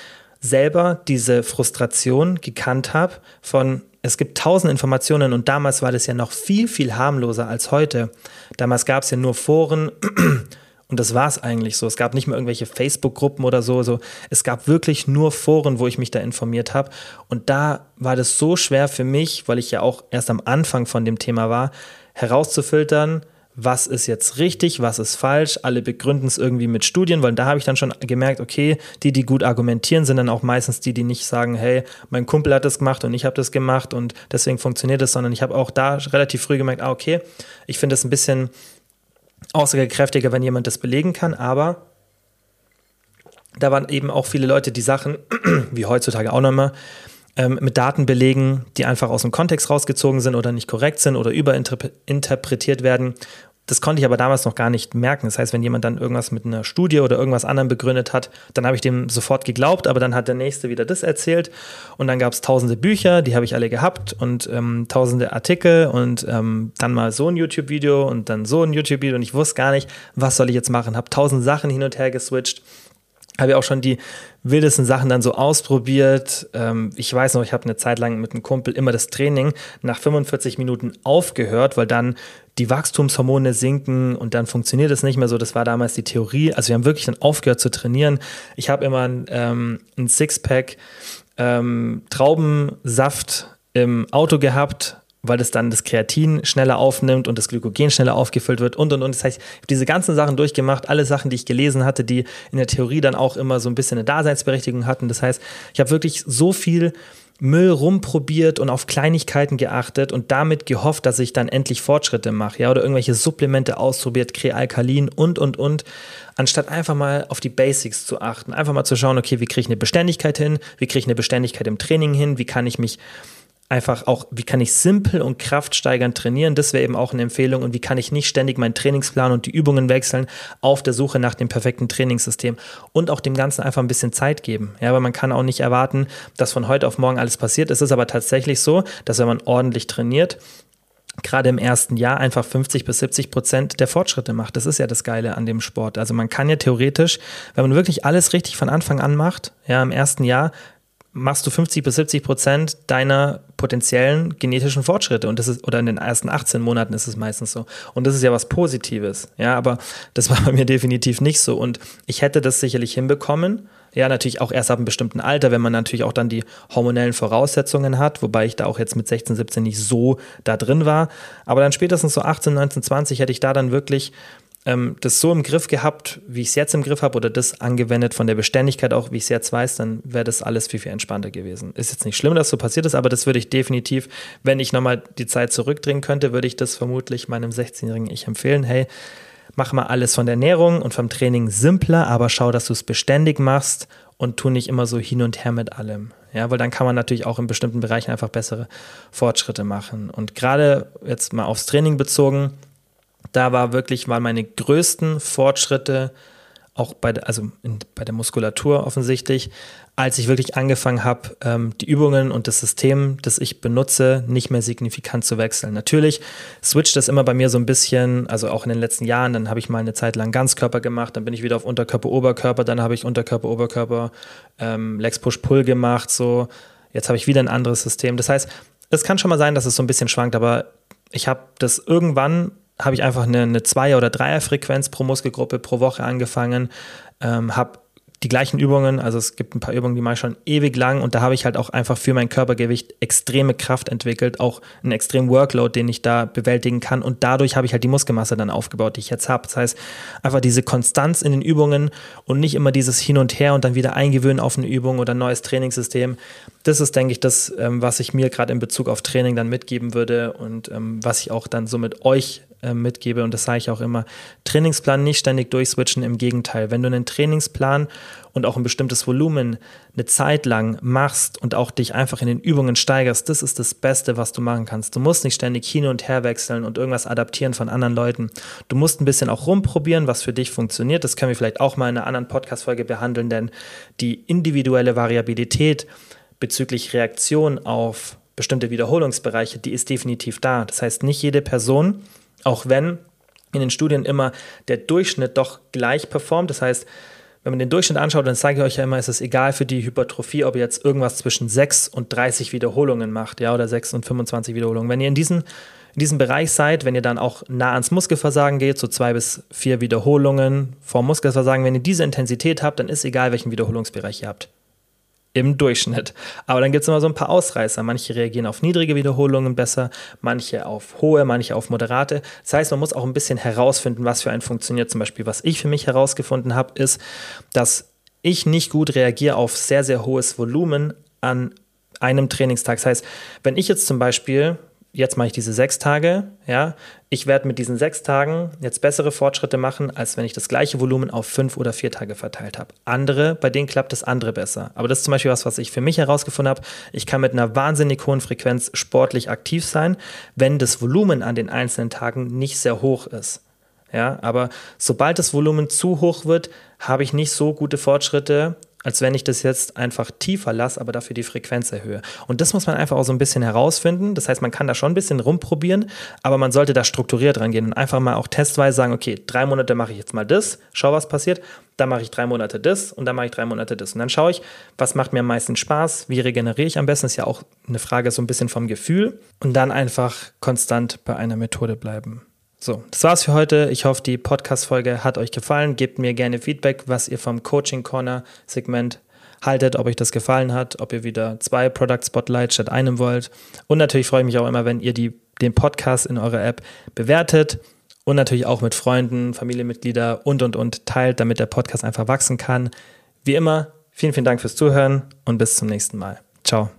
selber diese Frustration gekannt habe von, es gibt tausend Informationen und damals war das ja noch viel, viel harmloser als heute. Damals gab es ja nur Foren und das war es eigentlich so. Es gab nicht mehr irgendwelche Facebook-Gruppen oder so, so. Es gab wirklich nur Foren, wo ich mich da informiert habe. Und da war das so schwer für mich, weil ich ja auch erst am Anfang von dem Thema war, herauszufiltern, was ist jetzt richtig, was ist falsch. Alle begründen es irgendwie mit Studien, weil da habe ich dann schon gemerkt, okay, die, die gut argumentieren, sind dann auch meistens die, die nicht sagen, hey, mein Kumpel hat das gemacht und ich habe das gemacht und deswegen funktioniert es, sondern ich habe auch da relativ früh gemerkt, ah, okay, ich finde es ein bisschen aussagekräftiger, wenn jemand das belegen kann, aber da waren eben auch viele Leute, die Sachen, wie heutzutage auch nochmal, ähm, mit Daten belegen, die einfach aus dem Kontext rausgezogen sind oder nicht korrekt sind oder überinterpretiert werden das konnte ich aber damals noch gar nicht merken. Das heißt, wenn jemand dann irgendwas mit einer Studie oder irgendwas anderem begründet hat, dann habe ich dem sofort geglaubt, aber dann hat der Nächste wieder das erzählt. Und dann gab es tausende Bücher, die habe ich alle gehabt und ähm, tausende Artikel und ähm, dann mal so ein YouTube-Video und dann so ein YouTube-Video und ich wusste gar nicht, was soll ich jetzt machen. Habe tausend Sachen hin und her geswitcht habe ja auch schon die wildesten Sachen dann so ausprobiert. Ähm, ich weiß noch, ich habe eine Zeit lang mit einem Kumpel immer das Training nach 45 Minuten aufgehört, weil dann die Wachstumshormone sinken und dann funktioniert es nicht mehr so. Das war damals die Theorie. Also wir haben wirklich dann aufgehört zu trainieren. Ich habe immer ähm, ein Sixpack ähm, Traubensaft im Auto gehabt, weil es dann das Kreatin schneller aufnimmt und das Glykogen schneller aufgefüllt wird und und und. Das heißt, ich habe diese ganzen Sachen durchgemacht, alle Sachen, die ich gelesen hatte, die in der Theorie dann auch immer so ein bisschen eine Daseinsberechtigung hatten. Das heißt, ich habe wirklich so viel Müll rumprobiert und auf Kleinigkeiten geachtet und damit gehofft, dass ich dann endlich Fortschritte mache, ja, oder irgendwelche Supplemente ausprobiert, Krealkalin und und und, anstatt einfach mal auf die Basics zu achten, einfach mal zu schauen, okay, wie kriege ich eine Beständigkeit hin, wie kriege ich eine Beständigkeit im Training hin, wie kann ich mich einfach auch, wie kann ich simpel und kraftsteigernd trainieren? Das wäre eben auch eine Empfehlung. Und wie kann ich nicht ständig meinen Trainingsplan und die Übungen wechseln auf der Suche nach dem perfekten Trainingssystem und auch dem Ganzen einfach ein bisschen Zeit geben. Ja, weil man kann auch nicht erwarten, dass von heute auf morgen alles passiert. Es ist aber tatsächlich so, dass wenn man ordentlich trainiert, gerade im ersten Jahr einfach 50 bis 70 Prozent der Fortschritte macht. Das ist ja das Geile an dem Sport. Also man kann ja theoretisch, wenn man wirklich alles richtig von Anfang an macht, ja, im ersten Jahr machst du 50 bis 70 Prozent deiner potenziellen genetischen Fortschritte. Und das ist oder in den ersten 18 Monaten ist es meistens so. Und das ist ja was Positives, ja, aber das war bei mir definitiv nicht so. Und ich hätte das sicherlich hinbekommen, ja, natürlich auch erst ab einem bestimmten Alter, wenn man natürlich auch dann die hormonellen Voraussetzungen hat, wobei ich da auch jetzt mit 16, 17 nicht so da drin war, aber dann spätestens so 18, 19, 20 hätte ich da dann wirklich ähm, das so im Griff gehabt, wie ich es jetzt im Griff habe, oder das angewendet von der Beständigkeit auch, wie ich es jetzt weiß, dann wäre das alles viel, viel entspannter gewesen. Ist jetzt nicht schlimm, dass so passiert ist, aber das würde ich definitiv, wenn ich nochmal die Zeit zurückdrehen könnte, würde ich das vermutlich meinem 16-jährigen Ich empfehlen. Hey, mach mal alles von der Ernährung und vom Training simpler, aber schau, dass du es beständig machst und tu nicht immer so hin und her mit allem. Ja, weil dann kann man natürlich auch in bestimmten Bereichen einfach bessere Fortschritte machen. Und gerade jetzt mal aufs Training bezogen, da war wirklich, waren meine größten Fortschritte auch bei der, also in, bei der Muskulatur offensichtlich, als ich wirklich angefangen habe, ähm, die Übungen und das System, das ich benutze, nicht mehr signifikant zu wechseln. Natürlich switcht das immer bei mir so ein bisschen, also auch in den letzten Jahren, dann habe ich mal eine Zeit lang Ganzkörper gemacht, dann bin ich wieder auf Unterkörper, Oberkörper, dann habe ich Unterkörper, Oberkörper, ähm, Legs Push Pull gemacht, so. Jetzt habe ich wieder ein anderes System. Das heißt, es kann schon mal sein, dass es so ein bisschen schwankt, aber ich habe das irgendwann habe ich einfach eine, eine Zweier- oder Dreierfrequenz pro Muskelgruppe pro Woche angefangen, ähm, habe die gleichen Übungen, also es gibt ein paar Übungen, die mache ich schon ewig lang und da habe ich halt auch einfach für mein Körpergewicht extreme Kraft entwickelt, auch einen extremen Workload, den ich da bewältigen kann und dadurch habe ich halt die Muskelmasse dann aufgebaut, die ich jetzt habe. Das heißt, einfach diese Konstanz in den Übungen und nicht immer dieses Hin und Her und dann wieder eingewöhnen auf eine Übung oder ein neues Trainingssystem. Das ist, denke ich, das, ähm, was ich mir gerade in Bezug auf Training dann mitgeben würde und ähm, was ich auch dann so mit euch äh, mitgebe und das sage ich auch immer, Trainingsplan nicht ständig durchswitchen, im Gegenteil. Wenn du einen Trainingsplan und auch ein bestimmtes Volumen eine Zeit lang machst und auch dich einfach in den Übungen steigerst, das ist das Beste, was du machen kannst. Du musst nicht ständig hin und her wechseln und irgendwas adaptieren von anderen Leuten. Du musst ein bisschen auch rumprobieren, was für dich funktioniert. Das können wir vielleicht auch mal in einer anderen Podcast-Folge behandeln, denn die individuelle Variabilität bezüglich Reaktion auf bestimmte Wiederholungsbereiche, die ist definitiv da. Das heißt, nicht jede Person auch wenn in den Studien immer der Durchschnitt doch gleich performt. Das heißt, wenn man den Durchschnitt anschaut, dann sage ich euch ja immer, es ist egal für die Hypertrophie, ob ihr jetzt irgendwas zwischen 6 und 30 Wiederholungen macht, ja, oder 6 und 25 Wiederholungen. Wenn ihr in diesen, in diesem Bereich seid, wenn ihr dann auch nah ans Muskelversagen geht, so zwei bis vier Wiederholungen vor Muskelversagen, wenn ihr diese Intensität habt, dann ist egal, welchen Wiederholungsbereich ihr habt im Durchschnitt. Aber dann gibt es immer so ein paar Ausreißer. Manche reagieren auf niedrige Wiederholungen besser, manche auf hohe, manche auf moderate. Das heißt, man muss auch ein bisschen herausfinden, was für einen funktioniert. Zum Beispiel, was ich für mich herausgefunden habe, ist, dass ich nicht gut reagiere auf sehr, sehr hohes Volumen an einem Trainingstag. Das heißt, wenn ich jetzt zum Beispiel jetzt mache ich diese sechs Tage, ja, ich werde mit diesen sechs Tagen jetzt bessere Fortschritte machen, als wenn ich das gleiche Volumen auf fünf oder vier Tage verteilt habe. Andere, bei denen klappt das andere besser. Aber das ist zum Beispiel was, was ich für mich herausgefunden habe. Ich kann mit einer wahnsinnig hohen Frequenz sportlich aktiv sein, wenn das Volumen an den einzelnen Tagen nicht sehr hoch ist. Ja, aber sobald das Volumen zu hoch wird, habe ich nicht so gute Fortschritte, als wenn ich das jetzt einfach tiefer lasse, aber dafür die Frequenz erhöhe. Und das muss man einfach auch so ein bisschen herausfinden. Das heißt, man kann da schon ein bisschen rumprobieren, aber man sollte da strukturiert rangehen und einfach mal auch testweise sagen, okay, drei Monate mache ich jetzt mal das, schau, was passiert, dann mache ich drei Monate das und dann mache ich drei Monate das. Und dann schaue ich, was macht mir am meisten Spaß, wie regeneriere ich am besten, ist ja auch eine Frage so ein bisschen vom Gefühl und dann einfach konstant bei einer Methode bleiben. So, das war's für heute. Ich hoffe, die Podcast-Folge hat euch gefallen. Gebt mir gerne Feedback, was ihr vom Coaching Corner Segment haltet, ob euch das gefallen hat, ob ihr wieder zwei Product Spotlights statt einem wollt. Und natürlich freue ich mich auch immer, wenn ihr die, den Podcast in eurer App bewertet und natürlich auch mit Freunden, Familienmitgliedern und und und teilt, damit der Podcast einfach wachsen kann. Wie immer, vielen, vielen Dank fürs Zuhören und bis zum nächsten Mal. Ciao.